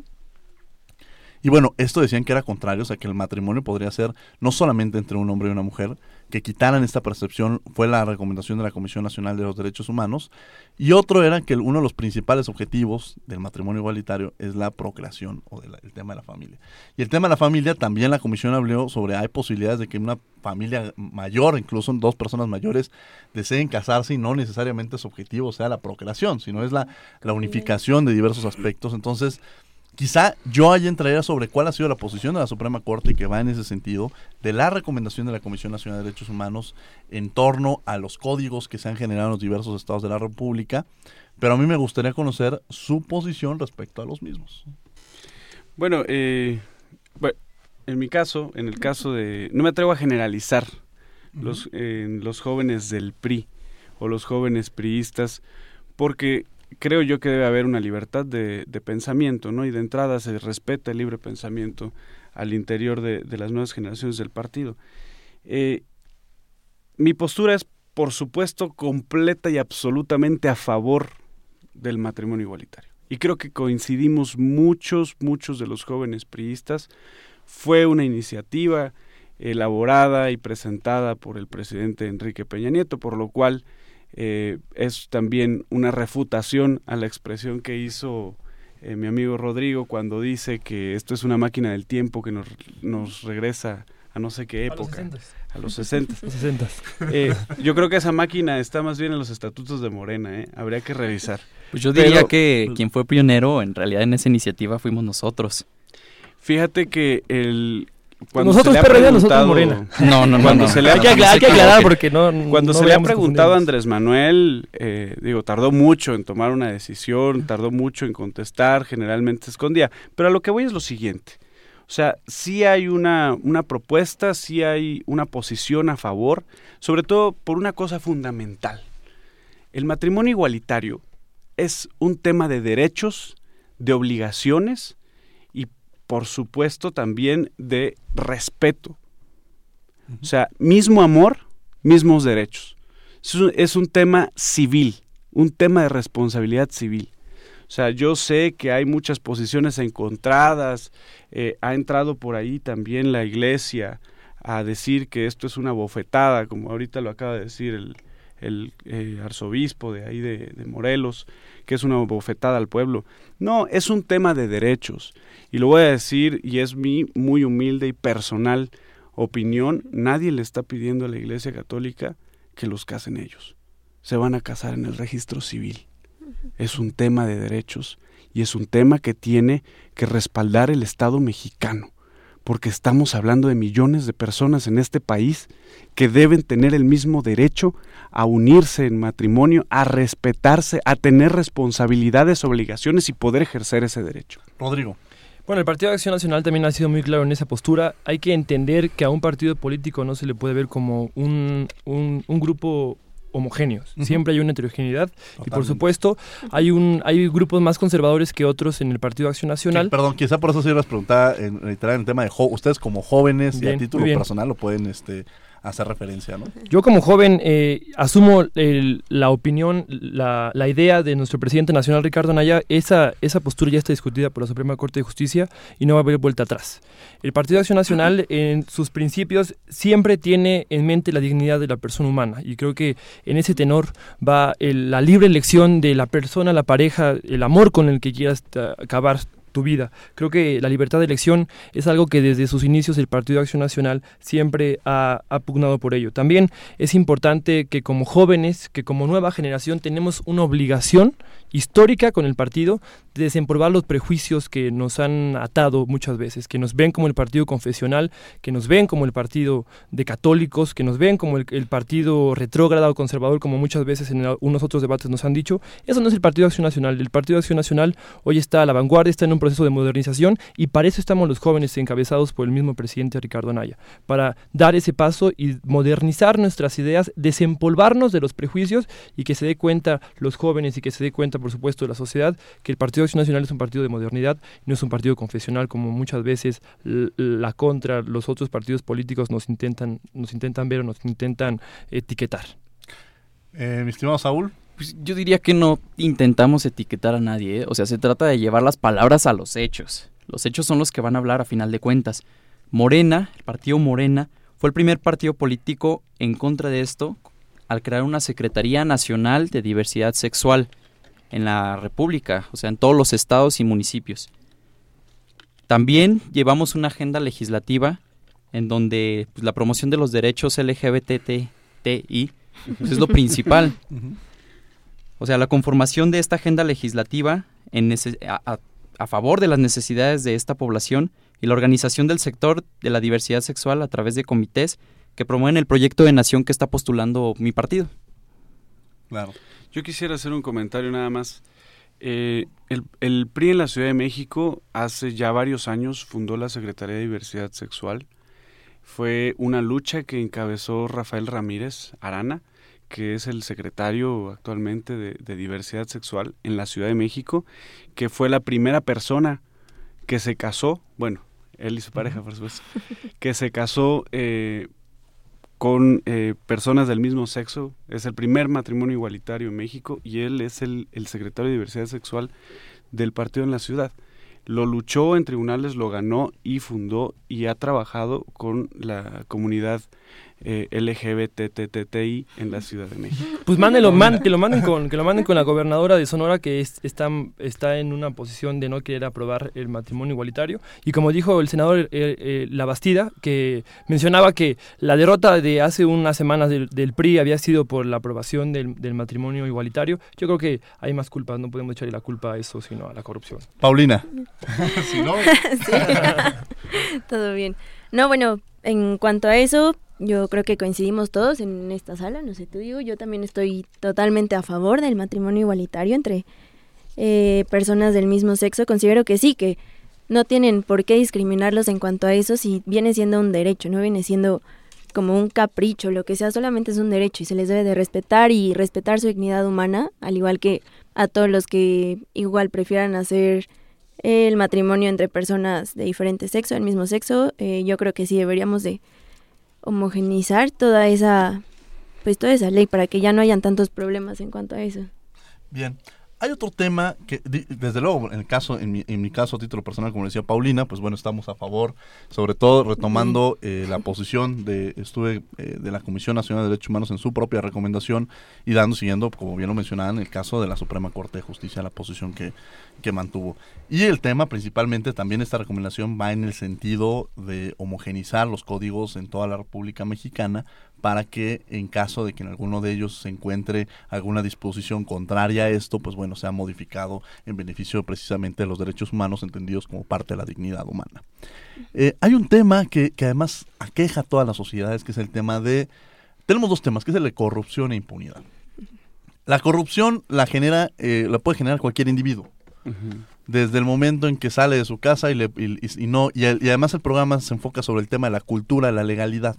Y bueno, esto decían que era contrario, o sea, que el matrimonio podría ser no solamente entre un hombre y una mujer, que quitaran esta percepción fue la recomendación de la Comisión Nacional de los Derechos Humanos. Y otro era que uno de los principales objetivos del matrimonio igualitario es la procreación o el tema de la familia. Y el tema de la familia también la Comisión habló sobre hay posibilidades de que una familia mayor, incluso dos personas mayores, deseen casarse y no necesariamente su objetivo sea la procreación, sino es la, la unificación de diversos aspectos. Entonces, Quizá yo haya entraría sobre cuál ha sido la posición de la Suprema Corte y que va en ese sentido de la recomendación de la Comisión Nacional de Derechos Humanos en torno a los códigos que se han generado en los diversos estados de la República, pero a mí me gustaría conocer su posición respecto a los mismos. Bueno, eh, en mi caso, en el caso de... No me atrevo a generalizar los, los jóvenes del PRI o los jóvenes priistas, porque creo yo que debe haber una libertad de, pensamiento, ¿no? Y de entrada se respeta el libre pensamiento al interior de, las nuevas generaciones del partido. Eh, mi postura es, por supuesto, completa y absolutamente a favor del matrimonio igualitario. Y creo que coincidimos muchos, muchos de los jóvenes priistas. Fue una iniciativa elaborada y presentada por el presidente Enrique Peña Nieto, por lo cual eh, es también una refutación a la expresión que hizo eh, mi amigo Rodrigo cuando dice que esto es una máquina del tiempo que nos, nos regresa a no sé qué época. A los 60. A los 60. [LAUGHS] Eh, yo creo que esa máquina está más bien en los estatutos de Morena, ¿eh? Habría que revisar. Pues yo diría que quien fue pionero en realidad en esa iniciativa fuimos nosotros. Fíjate que el, cuando nosotros se le ha PRD, nosotros preguntado- Morena. [LAUGHS] No, no, no, Cuando no. se le ha- Hay que aclarar- hay que aclarar porque no- [LAUGHS] Cuando no se le ha preguntado a. Andrés Manuel, eh, digo, tardó mucho en tomar una decisión, tardó mucho en contestar, generalmente se escondía. Pero a lo que voy es lo siguiente. O sea, sí hay una, una propuesta, sí hay una posición a favor, sobre todo por una cosa fundamental. El matrimonio igualitario es un tema de derechos, de obligaciones por supuesto, también de respeto. O sea, mismo amor, mismos derechos. Es un, es un tema civil, un tema de responsabilidad civil. O sea, yo sé que hay muchas posiciones encontradas, eh, ha entrado por ahí también la iglesia a decir que esto es una bofetada, como ahorita lo acaba de decir el, el, eh, arzobispo de ahí de, de Morelos, que es una bofetada al pueblo. No, es un tema de derechos. Y lo voy a decir, y es mi muy humilde y personal opinión, nadie le está pidiendo a la Iglesia Católica que los casen ellos. Se van a casar en el registro civil. Es un tema de derechos y es un tema que tiene que respaldar el Estado mexicano, porque estamos hablando de millones de personas en este país que deben tener el mismo derecho a unirse en matrimonio, a respetarse, a tener responsabilidades, obligaciones y poder ejercer ese derecho. Rodrigo. Bueno, el Partido de Acción Nacional también ha sido muy claro en esa postura. Hay que entender que a un partido político no se le puede ver como un, un, un grupo homogéneo. Ujú. Siempre hay una heterogeneidad y por supuesto hay un hay grupos más conservadores que otros en el Partido Acción Nacional. Sí, perdón, quizá por eso sí les preguntaba en, en el tema de jo- ustedes como jóvenes y a título personal lo pueden este hacer referencia, ¿no? Yo como joven eh, asumo el- la opinión, la, la idea de nuestro presidente nacional Ricardo Anaya, esa, esa postura ya está discutida por la Suprema Corte de Justicia y no va a haber vuelta atrás. El Partido de Acción Nacional en sus principios siempre tiene en mente la dignidad de la persona humana y creo que en ese tenor va el- la libre elección de la persona, la pareja, el amor con el que quieras acabar tu vida. Creo que la libertad de elección es algo que desde sus inicios el Partido de Acción Nacional siempre ha, ha pugnado por ello. También es importante que como jóvenes, que como nueva generación tenemos una obligación histórica con el partido de desempolvar los prejuicios que nos han atado muchas veces, que nos ven como el partido confesional, que nos ven como el partido de católicos, que nos ven como el, el partido retrógrado o conservador, como muchas veces en unos otros debates nos han dicho. Eso no es el Partido de Acción Nacional. El Partido de Acción Nacional hoy está a la vanguardia, está en un proceso de modernización y para eso estamos los jóvenes encabezados por el mismo presidente Ricardo Anaya, para dar ese paso y modernizar nuestras ideas, desempolvarnos de los prejuicios y que se dé cuenta los jóvenes y que se dé cuenta, por supuesto, la sociedad que el Partido Acción Nacional es un partido de modernidad, no es un partido confesional como muchas veces la contra los otros partidos políticos nos intentan nos intentan ver o nos intentan etiquetar. Eh, mi estimado Saúl. Pues yo diría que no intentamos etiquetar a nadie, ¿eh? o sea, se trata de llevar las palabras a los hechos. Los hechos son los que van a hablar a final de cuentas. Morena, el partido Morena, fue el primer partido político en contra de esto al crear una Secretaría Nacional de Diversidad Sexual en la República, o sea, en todos los estados y municipios. También llevamos una agenda legislativa en donde pues, la promoción de los derechos LGBTTI pues, es lo principal. [LAUGHS] O sea, la conformación de esta agenda legislativa a, favor de las necesidades de esta población y la organización del sector de la diversidad sexual a través de comités que promueven el proyecto de nación que está postulando mi partido. Claro. Yo quisiera hacer un comentario nada más. Eh, el PRI en la Ciudad de México hace ya varios años fundó la Secretaría de Diversidad Sexual. Fue una lucha que encabezó Rafael Ramírez Arana, que es el secretario actualmente de, de Diversidad Sexual en la Ciudad de México, que fue la primera persona que se casó, bueno, él y su pareja, por supuesto, [LAUGHS] que se casó eh, con eh, personas del mismo sexo. Es el primer matrimonio igualitario en México y él es el, el secretario de diversidad sexual del partido en la ciudad. Lo luchó en tribunales, lo ganó y fundó y ha trabajado con la comunidad eh, LGBTTI en la Ciudad de México. [LAUGHS] Pues mándenlo, man- que lo manden con que lo manden con la gobernadora de Sonora que es- está, está en una posición de no querer aprobar el matrimonio igualitario y como dijo el senador eh, eh, La Bastida que mencionaba que la derrota de hace unas semanas del, del PRI había sido por la aprobación del, del matrimonio igualitario, yo creo que hay más culpas, no podemos echarle la culpa a eso sino a la corrupción. Paulina. [LAUGHS] si no, [LAUGHS] Todo bien. No, bueno, en cuanto a eso, yo creo que coincidimos todos en esta sala, no sé tú digo, yo también estoy totalmente a favor del matrimonio igualitario entre eh, personas del mismo sexo. Considero que sí, que no tienen por qué discriminarlos en cuanto a eso si viene siendo un derecho, no viene siendo como un capricho, lo que sea, solamente es un derecho y se les debe de respetar y respetar su dignidad humana, al igual que a todos los que igual prefieran hacer el matrimonio entre personas de diferente sexo, del mismo sexo, eh, yo creo que sí deberíamos de homogenizar toda esa, pues toda esa ley para que ya no hayan tantos problemas en cuanto a eso. Bien, hay otro tema que, desde luego, en el caso, en mi, en mi caso, a título personal, como decía Paulina, pues bueno, estamos a favor, sobre todo retomando eh, la posición de, estuve eh, de la Comisión Nacional de Derechos Humanos en su propia recomendación y dando, siguiendo, como bien lo mencionaban, el caso de la Suprema Corte de Justicia, la posición que, que mantuvo. Y el tema, principalmente, también esta recomendación va en el sentido de homogenizar los códigos en toda la República Mexicana para que en caso de que en alguno de ellos se encuentre alguna disposición contraria a esto, pues bueno, sea modificado en beneficio precisamente de los derechos humanos entendidos como parte de la dignidad humana. Eh, hay un tema que, que, además aqueja a todas las sociedades, que es el tema de... Tenemos dos temas, que es el de corrupción e impunidad. La corrupción la genera, eh, la puede generar cualquier individuo. Uh -huh. Desde el momento en que sale de su casa y, le, y, y no y, y además el programa se enfoca sobre el tema de la cultura, la legalidad.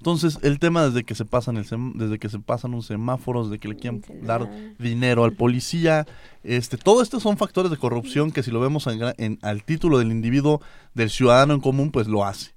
Entonces, el tema desde que se pasan el desde que se pasan un semáforo, desde que le quieren dar dinero al policía, este, todo esto son factores de corrupción que si lo vemos en, en, al título del individuo, del ciudadano en común, pues lo hace.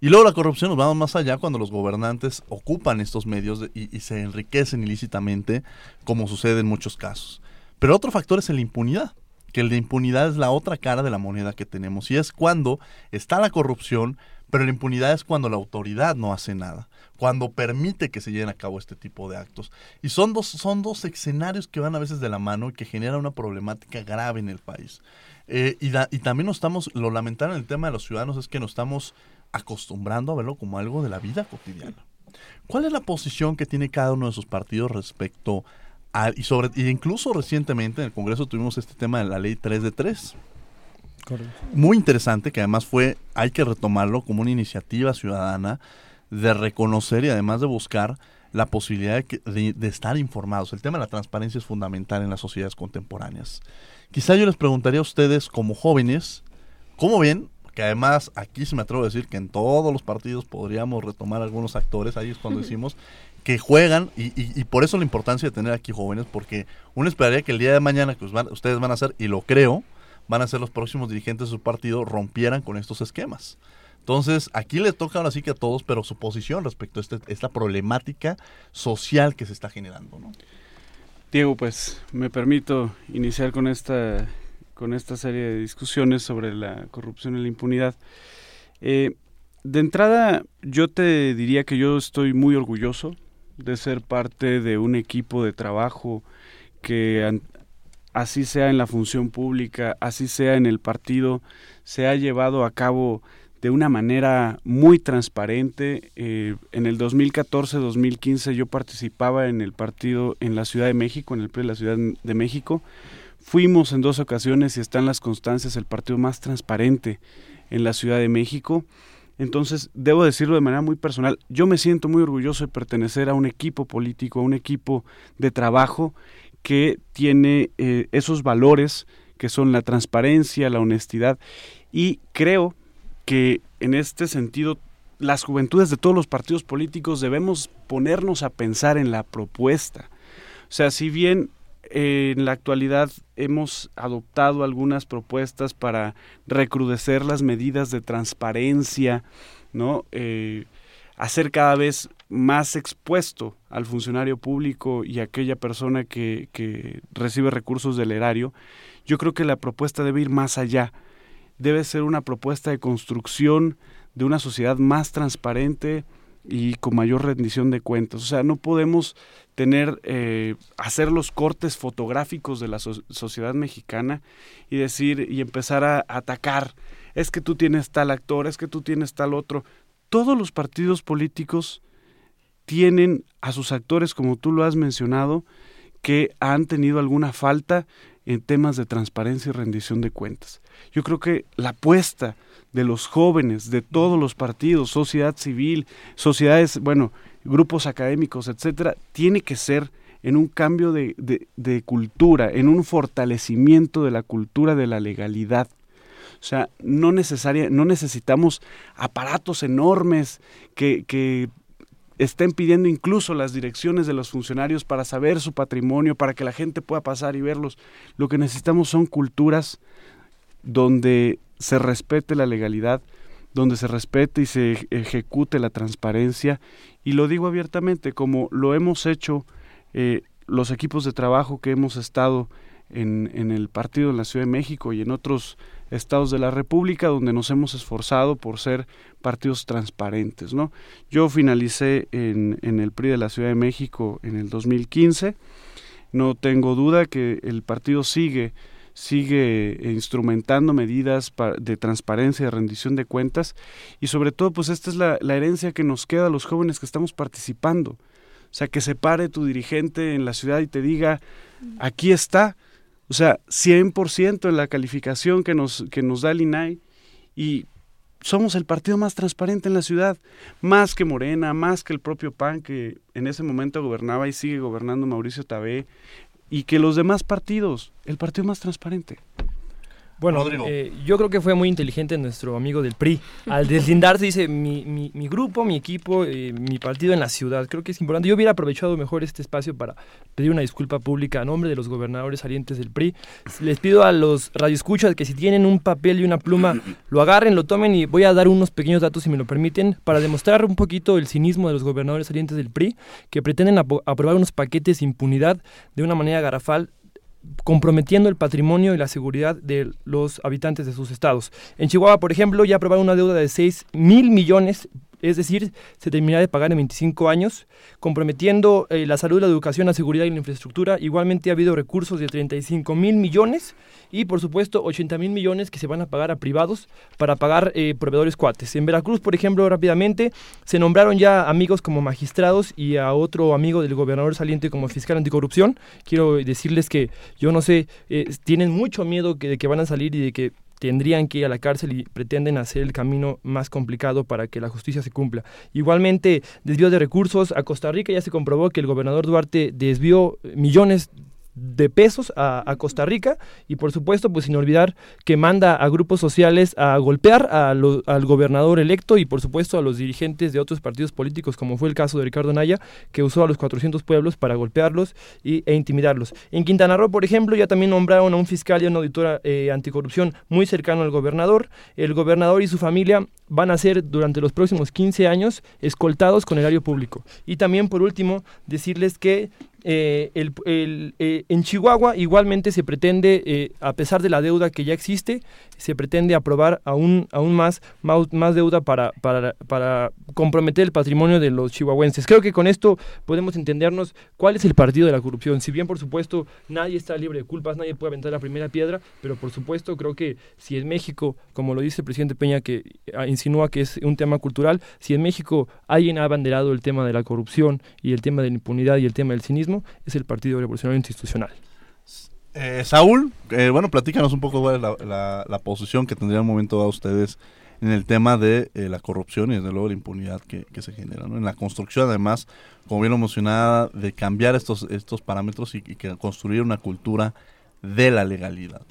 Y luego la corrupción nos vamos más allá cuando los gobernantes ocupan estos medios de, y, y se enriquecen ilícitamente, como sucede en muchos casos. Pero otro factor es la impunidad que de impunidad es la otra cara de la moneda que tenemos y es cuando está la corrupción, pero la impunidad es cuando la autoridad no hace nada, cuando permite que se lleven a cabo este tipo de actos. Y son dos, son dos escenarios que van a veces de la mano y que generan una problemática grave en el país. Eh, y, también nos estamos, lo lamentable en el tema de los ciudadanos es que nos estamos acostumbrando a verlo como algo de la vida cotidiana. ¿Cuál es la posición que tiene cada uno de sus partidos respecto a, y sobre y incluso recientemente en el Congreso tuvimos este tema de la ley 3 de 3? Correcto. Muy interesante, que además fue, hay que retomarlo como una iniciativa ciudadana de reconocer y además de buscar la posibilidad de, que, de, de, estar informados. El tema de la transparencia es fundamental en las sociedades contemporáneas. Quizá yo les preguntaría a ustedes como jóvenes, ¿cómo ven? Que además aquí se me atrevo a decir que en todos los partidos podríamos retomar algunos actores, ahí es cuando [LAUGHS] decimos que juegan y, y, y, por eso la importancia de tener aquí jóvenes, porque uno esperaría que el día de mañana que van, ustedes van a hacer, y lo creo, van a ser los próximos dirigentes de su partido, rompieran con estos esquemas. Entonces, aquí le toca ahora sí que a todos, pero su posición respecto a este, esta problemática social que se está generando. ¿no? Diego, pues me permito iniciar con esta, con esta serie de discusiones sobre la corrupción y la impunidad. Eh, de entrada, yo te diría que yo estoy muy orgulloso de ser parte de un equipo de trabajo que así sea en la función pública, así sea en el partido, se ha llevado a cabo de una manera muy transparente. Eh, en el 2014-2015 yo participaba en el partido en la Ciudad de México, en el PRI de la Ciudad de México. Fuimos en dos ocasiones y están las constancias el partido más transparente en la Ciudad de México. Entonces, debo decirlo de manera muy personal, yo me siento muy orgulloso de pertenecer a un equipo político, a un equipo de trabajo que tiene eh, esos valores que son la transparencia, la honestidad y creo que en este sentido las juventudes de todos los partidos políticos debemos ponernos a pensar en la propuesta. O sea, si bien eh, en la actualidad hemos adoptado algunas propuestas para recrudecer las medidas de transparencia, ¿no? Eh, hacer cada vez más expuesto al funcionario público y a aquella persona que, que recibe recursos del erario, yo creo que la propuesta debe ir más allá. Debe ser una propuesta de construcción de una sociedad más transparente, y con mayor rendición de cuentas. O sea, no podemos tener, eh, hacer los cortes fotográficos de la so sociedad mexicana y decir y empezar a atacar, es que tú tienes tal actor, es que tú tienes tal otro. Todos los partidos políticos tienen a sus actores, como tú lo has mencionado, que han tenido alguna falta en temas de transparencia y rendición de cuentas. Yo creo que la apuesta de los jóvenes, de todos los partidos, sociedad civil, sociedades, bueno, grupos académicos, etcétera, tiene que ser en un cambio de, de, cultura, en un fortalecimiento de la cultura de la legalidad. O sea, no, necesaria, no necesitamos aparatos enormes que, estén pidiendo incluso las direcciones de los funcionarios para saber su patrimonio, para que la gente pueda pasar y verlos. Lo que necesitamos son culturas donde se respete la legalidad, donde se respete y se ejecute la transparencia. Y lo digo abiertamente, como lo hemos hecho eh, los equipos de trabajo que hemos estado en, en el partido en la Ciudad de México y en otros estados de la República donde nos hemos esforzado por ser partidos transparentes. ¿no? Yo finalicé en, el PRI de la Ciudad de México en el 2015. No tengo duda que el partido sigue sigue instrumentando medidas de transparencia, de rendición de cuentas y sobre todo pues esta es la, la, herencia que nos queda a los jóvenes que estamos participando. O sea, que se pare tu dirigente en la ciudad y te diga, aquí está, o sea, 100% en la calificación que nos, que nos da el INAI y somos el partido más transparente en la ciudad, más que Morena, más que el propio PAN que en ese momento gobernaba y sigue gobernando Mauricio Tabé, y que los demás partidos, el partido más transparente. Bueno, eh, yo creo que fue muy inteligente nuestro amigo del PRI. Al deslindarse dice, mi, mi, mi grupo, mi equipo, eh, mi partido en la ciudad. Creo que es importante. Yo hubiera aprovechado mejor este espacio para pedir una disculpa pública a nombre de los gobernadores salientes del PRI. Les pido a los radioescuchas que si tienen un papel y una pluma, lo agarren, lo tomen y voy a dar unos pequeños datos, si me lo permiten, para demostrar un poquito el cinismo de los gobernadores salientes del PRI, que pretenden aprobar unos paquetes de impunidad de una manera garrafal comprometiendo el patrimonio y la seguridad de los habitantes de sus estados. En Chihuahua, por ejemplo, ya aprobaron una deuda de 6 mil millones es decir, se terminará de pagar en 25 años, comprometiendo eh, la salud, la educación, la seguridad y la infraestructura. Igualmente ha habido recursos de 35 mil millones y, por supuesto, 80 mil millones que se van a pagar a privados para pagar eh, proveedores cuates. En Veracruz, por ejemplo, rápidamente se nombraron ya amigos como magistrados y a otro amigo del gobernador saliente como fiscal anticorrupción. Quiero decirles que yo no sé, eh, tienen mucho miedo que, de que van a salir y de que tendrían que ir a la cárcel y pretenden hacer el camino más complicado para que la justicia se cumpla. Igualmente, desvío de recursos. A Costa Rica ya se comprobó que el gobernador Duarte desvió millones de pesos a, Costa Rica y por supuesto pues sin olvidar que manda a grupos sociales a golpear al gobernador electo y por supuesto a los dirigentes de otros partidos políticos como fue el caso de Ricardo Naya que usó a los 400 pueblos para golpearlos y, e intimidarlos. En Quintana Roo por ejemplo ya también nombraron a un fiscal y a una auditora eh, anticorrupción muy cercano al gobernador. El gobernador y su familia van a ser durante los próximos 15 años escoltados con el erario público. Y también por último decirles que eh, eh, en Chihuahua igualmente se pretende, eh, a pesar de la deuda que ya existe, se pretende aprobar aún, aún más, más, deuda para, para, para, comprometer el patrimonio de los chihuahuenses. Creo que con esto podemos entendernos cuál es el partido de la corrupción. Si bien, por supuesto, nadie está libre de culpas, nadie puede aventar la primera piedra, pero por supuesto creo que si en México, como lo dice el presidente Peña, que ah, insinúa que es un tema cultural, si en México alguien ha abanderado el tema de la corrupción y el tema de la impunidad y el tema del cinismo, es el Partido Revolucionario Institucional. Eh, Saúl, eh, bueno, platícanos un poco de la, la, posición que tendría un momento a ustedes en el tema de eh, la corrupción y desde luego la impunidad que, se genera, En la construcción, además, como bien lo mencionaba, de cambiar estos, estos parámetros y, que construir una cultura de la legalidad.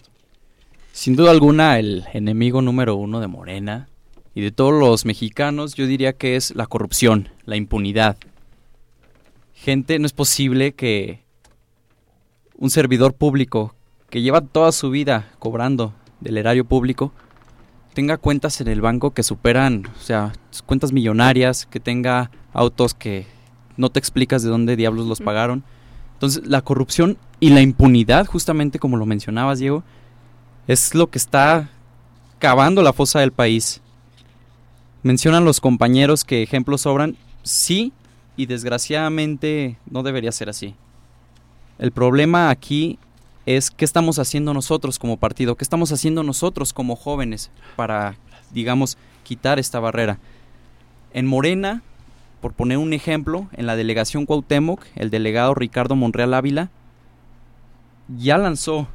Sin duda alguna, el enemigo número uno de Morena y de todos los mexicanos, yo diría que es la corrupción, la impunidad. Gente, no es posible que un servidor público que lleva toda su vida cobrando del erario público tenga cuentas en el banco que superan, o sea, cuentas millonarias, que tenga autos que no te explicas de dónde diablos los pagaron. Entonces, la corrupción y la impunidad, justamente como lo mencionabas, Diego, es lo que está cavando la fosa del país. Mencionan los compañeros que ejemplos sobran. Sí, y desgraciadamente no debería ser así. El problema aquí es qué estamos haciendo nosotros como partido, qué estamos haciendo nosotros como jóvenes para, digamos, quitar esta barrera. En Morena, por poner un ejemplo, en la delegación Cuauhtémoc, el delegado Ricardo Monreal Ávila ya lanzó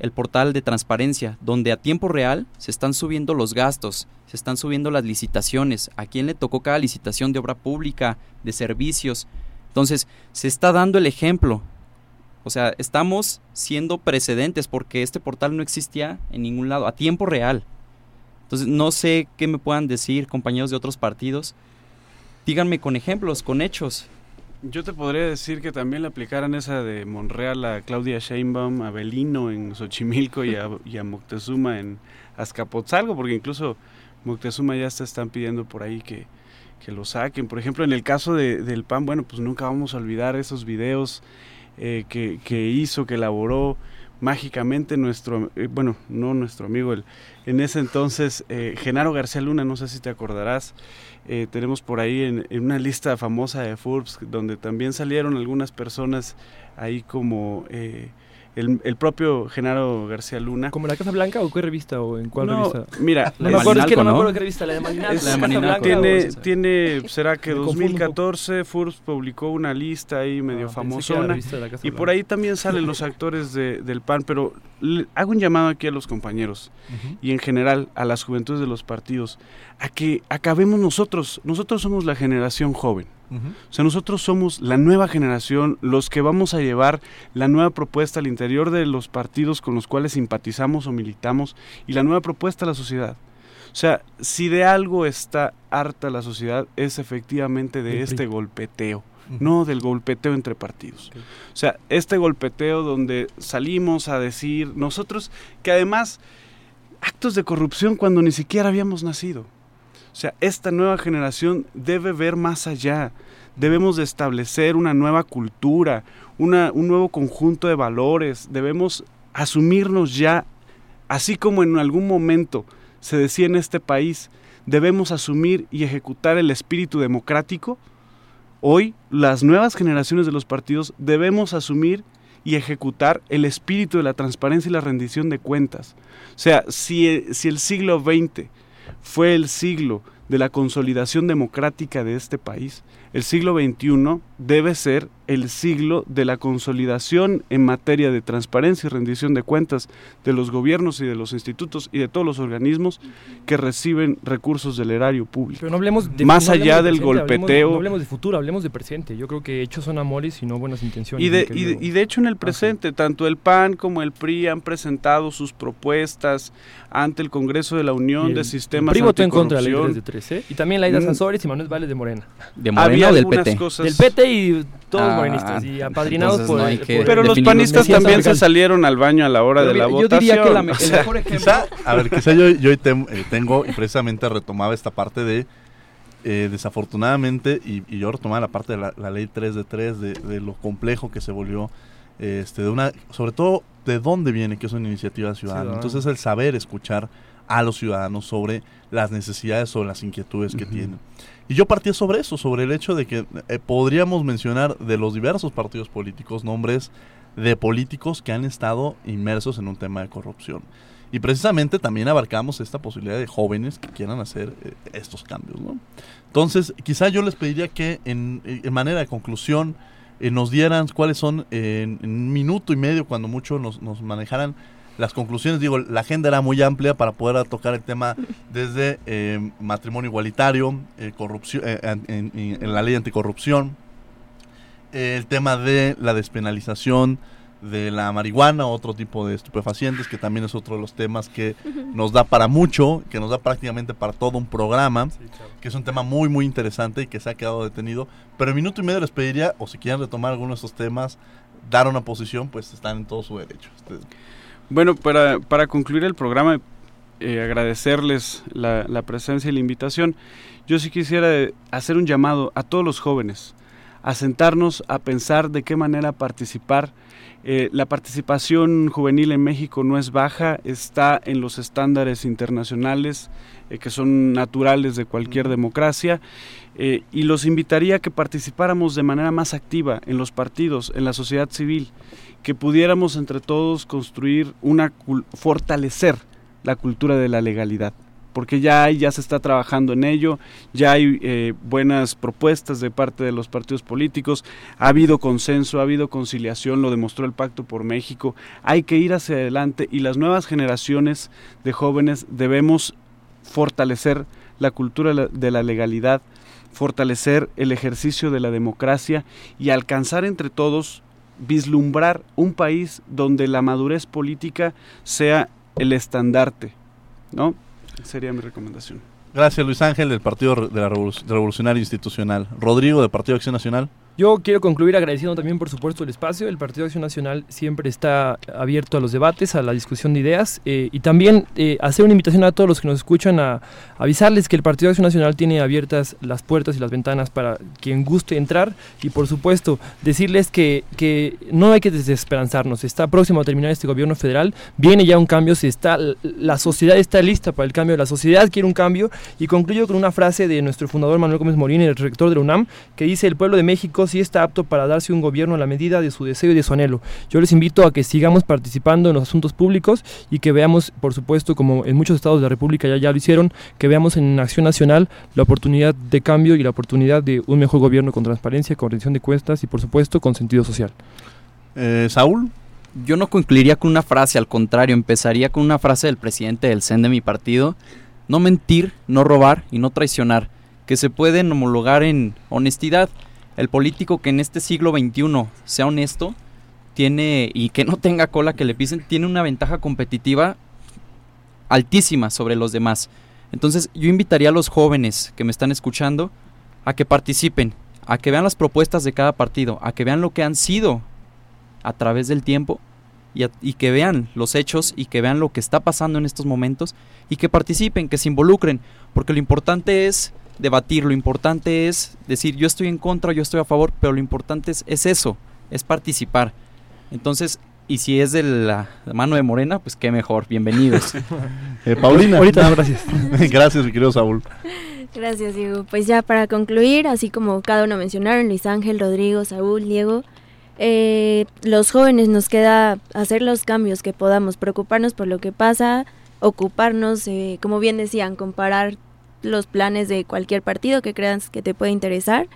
el portal de transparencia, donde a tiempo real se están subiendo los gastos, se están subiendo las licitaciones, a quién le tocó cada licitación de obra pública, de servicios. Entonces, se está dando el ejemplo. O sea, estamos siendo precedentes porque este portal no existía en ningún lado, a tiempo real. Entonces, no sé qué me puedan decir compañeros de otros partidos. Díganme con ejemplos, con hechos. Yo te podría decir que también le aplicaran esa de Monreal a Claudia Sheinbaum, a Belino en Xochimilco y a, Moctezuma en Azcapotzalco, porque incluso Moctezuma ya se están pidiendo por ahí que, que lo saquen. Por ejemplo, en el caso de, del PAN, bueno, pues nunca vamos a olvidar esos videos eh, que, que, hizo, que elaboró mágicamente nuestro, eh, bueno, no nuestro amigo, el, en ese entonces, eh, Genaro García Luna, no sé si te acordarás, eh, tenemos por ahí en, una lista famosa de Forbes, donde también salieron algunas personas ahí como... Eh, el, el, propio Genaro García Luna. ¿Como la Casa Blanca o qué revista o en cuál no, revista? Mira, no me acuerdo, es que no, me acuerdo qué revista, la de Malinalco. Es, la de Malinalco. Tiene, tiene, será que 2014 Forbes publicó una lista ahí medio ah, famosona y por ahí también salen los actores de, del PAN, pero le, hago un llamado aquí a los compañeros uh -huh. y en general a las juventudes de los partidos a que acabemos nosotros, nosotros somos la generación joven. Uh -huh. O sea, nosotros somos la nueva generación, los que vamos a llevar la nueva propuesta al interior de los partidos con los cuales simpatizamos o militamos y la nueva propuesta a la sociedad. O sea, si de algo está harta la sociedad es efectivamente de este golpeteo, no del golpeteo entre partidos. Okay. O sea, este golpeteo donde salimos a decir nosotros que además actos de corrupción cuando ni siquiera habíamos nacido. O sea, esta nueva generación debe ver más allá. Debemos de establecer una nueva cultura, una, un nuevo conjunto de valores. Debemos asumirnos ya, así como en algún momento se decía en este país, debemos asumir y ejecutar el espíritu democrático. Hoy, las nuevas generaciones de los partidos debemos asumir y ejecutar el espíritu de la transparencia y la rendición de cuentas. O sea, si, si el siglo XX fue el siglo de la consolidación democrática de este país. El siglo XXI debe ser el siglo de la consolidación en materia de transparencia y rendición de cuentas de los gobiernos y de los institutos y de todos los organismos que reciben recursos del erario público. Pero no hablemos de, Más no allá hablemos del golpeteo. Hablemos, no hablemos de futuro, hablemos de presente. Yo creo que hechos son amores y no buenas intenciones. Y de, y de, y de hecho en el presente, ah, sí. tanto el PAN como el PRI han presentado sus propuestas ante el Congreso de la Unión de Sistemas PRI votó en contra de la ley de 13 y también Laida Sansores y Manuel Vales de Morena. ¿De Morena Había o del PT? Cosas... Del PT y todos ah, morenistas y apadrinados por, no por, Pero los panistas también se salieron al baño a la hora pero de la yo votación. Diría que la, el o sea, mejor ejemplo... quizá, a ver, quizá yo, yo te, eh, tengo y precisamente retomaba esta parte de eh, desafortunadamente, y, y, yo retomaba la parte de la, la, ley 3 de 3, de, de lo complejo que se volvió, este, de una, sobre todo de dónde viene que es una iniciativa ciudadana. Ciudadano. Entonces el saber escuchar a los ciudadanos sobre las necesidades, sobre las inquietudes que uh -huh. tienen. Y yo partía sobre eso, sobre el hecho de que eh, podríamos mencionar de los diversos partidos políticos nombres de políticos que han estado inmersos en un tema de corrupción. Y precisamente también abarcamos esta posibilidad de jóvenes que quieran hacer eh, estos cambios. ¿no? Entonces, quizá yo les pediría que en, en manera de conclusión eh, nos dieran cuáles son en, en, un minuto y medio, cuando mucho nos, nos manejaran las conclusiones, digo, la agenda era muy amplia para poder tocar el tema desde eh, matrimonio igualitario, eh, corrupción, eh, en, en, en, la ley anticorrupción, el tema de la despenalización de la marihuana, otro tipo de estupefacientes, que también es otro de los temas que nos da para mucho, que nos da prácticamente para todo un programa, sí, claro. que es un tema muy, muy interesante y que se ha quedado detenido. Pero en minuto y medio les pediría, o si quieren retomar alguno de estos temas, dar una posición, pues están en todo su derecho. Bueno, para, para concluir el programa, eh, agradecerles la, la, presencia y la invitación. Yo sí quisiera hacer un llamado a todos los jóvenes, a sentarnos a pensar de qué manera participar. Eh, la participación juvenil en México no es baja, está en los estándares internacionales eh, que son naturales de cualquier democracia eh, y los invitaría a que participáramos de manera más activa en los partidos, en la sociedad civil que pudiéramos entre todos construir una fortalecer la cultura de la legalidad, porque ya hay, ya se está trabajando en ello, ya hay eh, buenas propuestas de parte de los partidos políticos, ha habido consenso, ha habido conciliación, lo demostró el Pacto por México, hay que ir hacia adelante y las nuevas generaciones de jóvenes debemos fortalecer la cultura de la legalidad, fortalecer el ejercicio de la democracia y alcanzar entre todos vislumbrar un país donde la madurez política sea el estandarte, ¿no? Sería mi recomendación. Gracias Luis Ángel del Partido de la Revolucionaria Institucional. Rodrigo del Partido Acción Nacional. Yo quiero concluir agradeciendo también, por supuesto, el espacio. El Partido Acción Nacional siempre está abierto a los debates, a la discusión de ideas eh, y también eh, hacer una invitación a todos los que nos escuchan a, avisarles que el Partido Acción Nacional tiene abiertas las puertas y las ventanas para quien guste entrar y, por supuesto, decirles que, que no hay que desesperanzarnos. Está próximo a terminar este gobierno federal, viene ya un cambio, está, la sociedad está lista para el cambio, la sociedad quiere un cambio y concluyo con una frase de nuestro fundador Manuel Gómez Morín, el rector de la UNAM, que dice: El pueblo de México sí está apto para darse un gobierno a la medida de su deseo y de su anhelo. Yo les invito a que sigamos participando en los asuntos públicos y que veamos, por supuesto, como en muchos estados de la República ya, ya lo hicieron, que veamos en Acción Nacional la oportunidad de cambio y la oportunidad de un mejor gobierno con transparencia, con rendición de cuentas y, por supuesto, con sentido social. Eh, Saúl. Yo no concluiría con una frase, al contrario, empezaría con una frase del presidente del CEN de mi partido. No mentir, no robar y no traicionar, que se pueden homologar en honestidad el político que en este siglo XXI sea honesto tiene y que no tenga cola que le pisen, tiene una ventaja competitiva altísima sobre los demás. Entonces yo invitaría a los jóvenes que me están escuchando a que participen, a que vean las propuestas de cada partido, a que vean lo que han sido a través del tiempo y, y, que vean los hechos y que vean lo que está pasando en estos momentos y que participen, que se involucren, porque lo importante es debatir, lo importante es decir yo estoy en contra, yo estoy a favor, pero lo importante es, es eso, es participar. Entonces, y si es de la mano de Morena, pues qué mejor, bienvenidos. [LAUGHS] eh, Paulina. Ahorita, gracias. [LAUGHS] gracias, mi querido Saúl. Gracias, Diego. Pues ya para concluir, así como cada uno mencionaron, Luis Ángel, Rodrigo, Saúl, Diego, eh, los jóvenes nos queda hacer los cambios que podamos, preocuparnos por lo que pasa, ocuparnos, eh, como bien decían, comparar los planes de cualquier partido que creas que te puede interesar,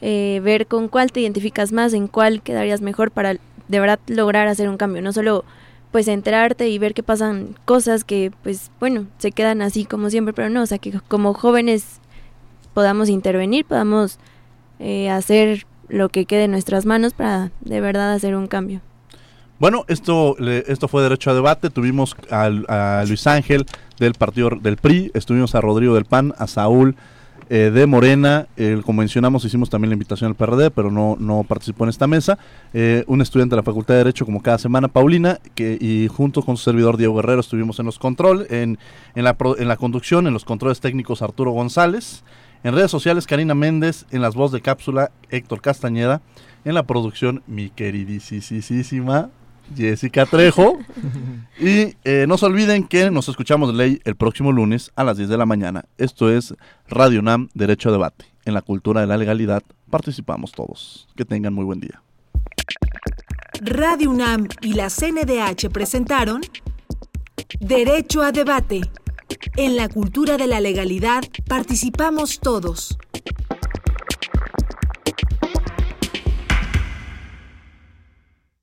eh, ver con cuál te identificas más, en cuál quedarías mejor para de verdad lograr hacer un cambio, no solo pues enterarte y ver que pasan cosas que pues bueno, se quedan así como siempre, pero no, o sea que como jóvenes podamos intervenir, podamos eh, hacer lo que quede en nuestras manos para de verdad hacer un cambio. Bueno, esto, esto fue Derecho a Debate. Tuvimos a, Luis Ángel del partido del PRI, estuvimos a Rodrigo del PAN, a Saúl eh, de Morena, como mencionamos, hicimos también la invitación al PRD, pero no, no participó en esta mesa. Eh, un estudiante de la Facultad de Derecho, como cada semana, Paulina, que, y junto con su servidor Diego Guerrero estuvimos en los controles, en, en, la, en la conducción, en los controles técnicos Arturo González. En redes sociales, Karina Méndez, en las voces de cápsula, Héctor Castañeda, en la producción, mi queridísima Jessica Trejo. y eh, no se olviden que nos escuchamos ley el próximo lunes a las 10 de la mañana. Esto es Radio NAM Derecho a Debate. En la cultura de la legalidad participamos todos. Que tengan muy buen día. Radio UNAM y la CNDH presentaron Derecho a Debate. En la cultura de la legalidad participamos todos.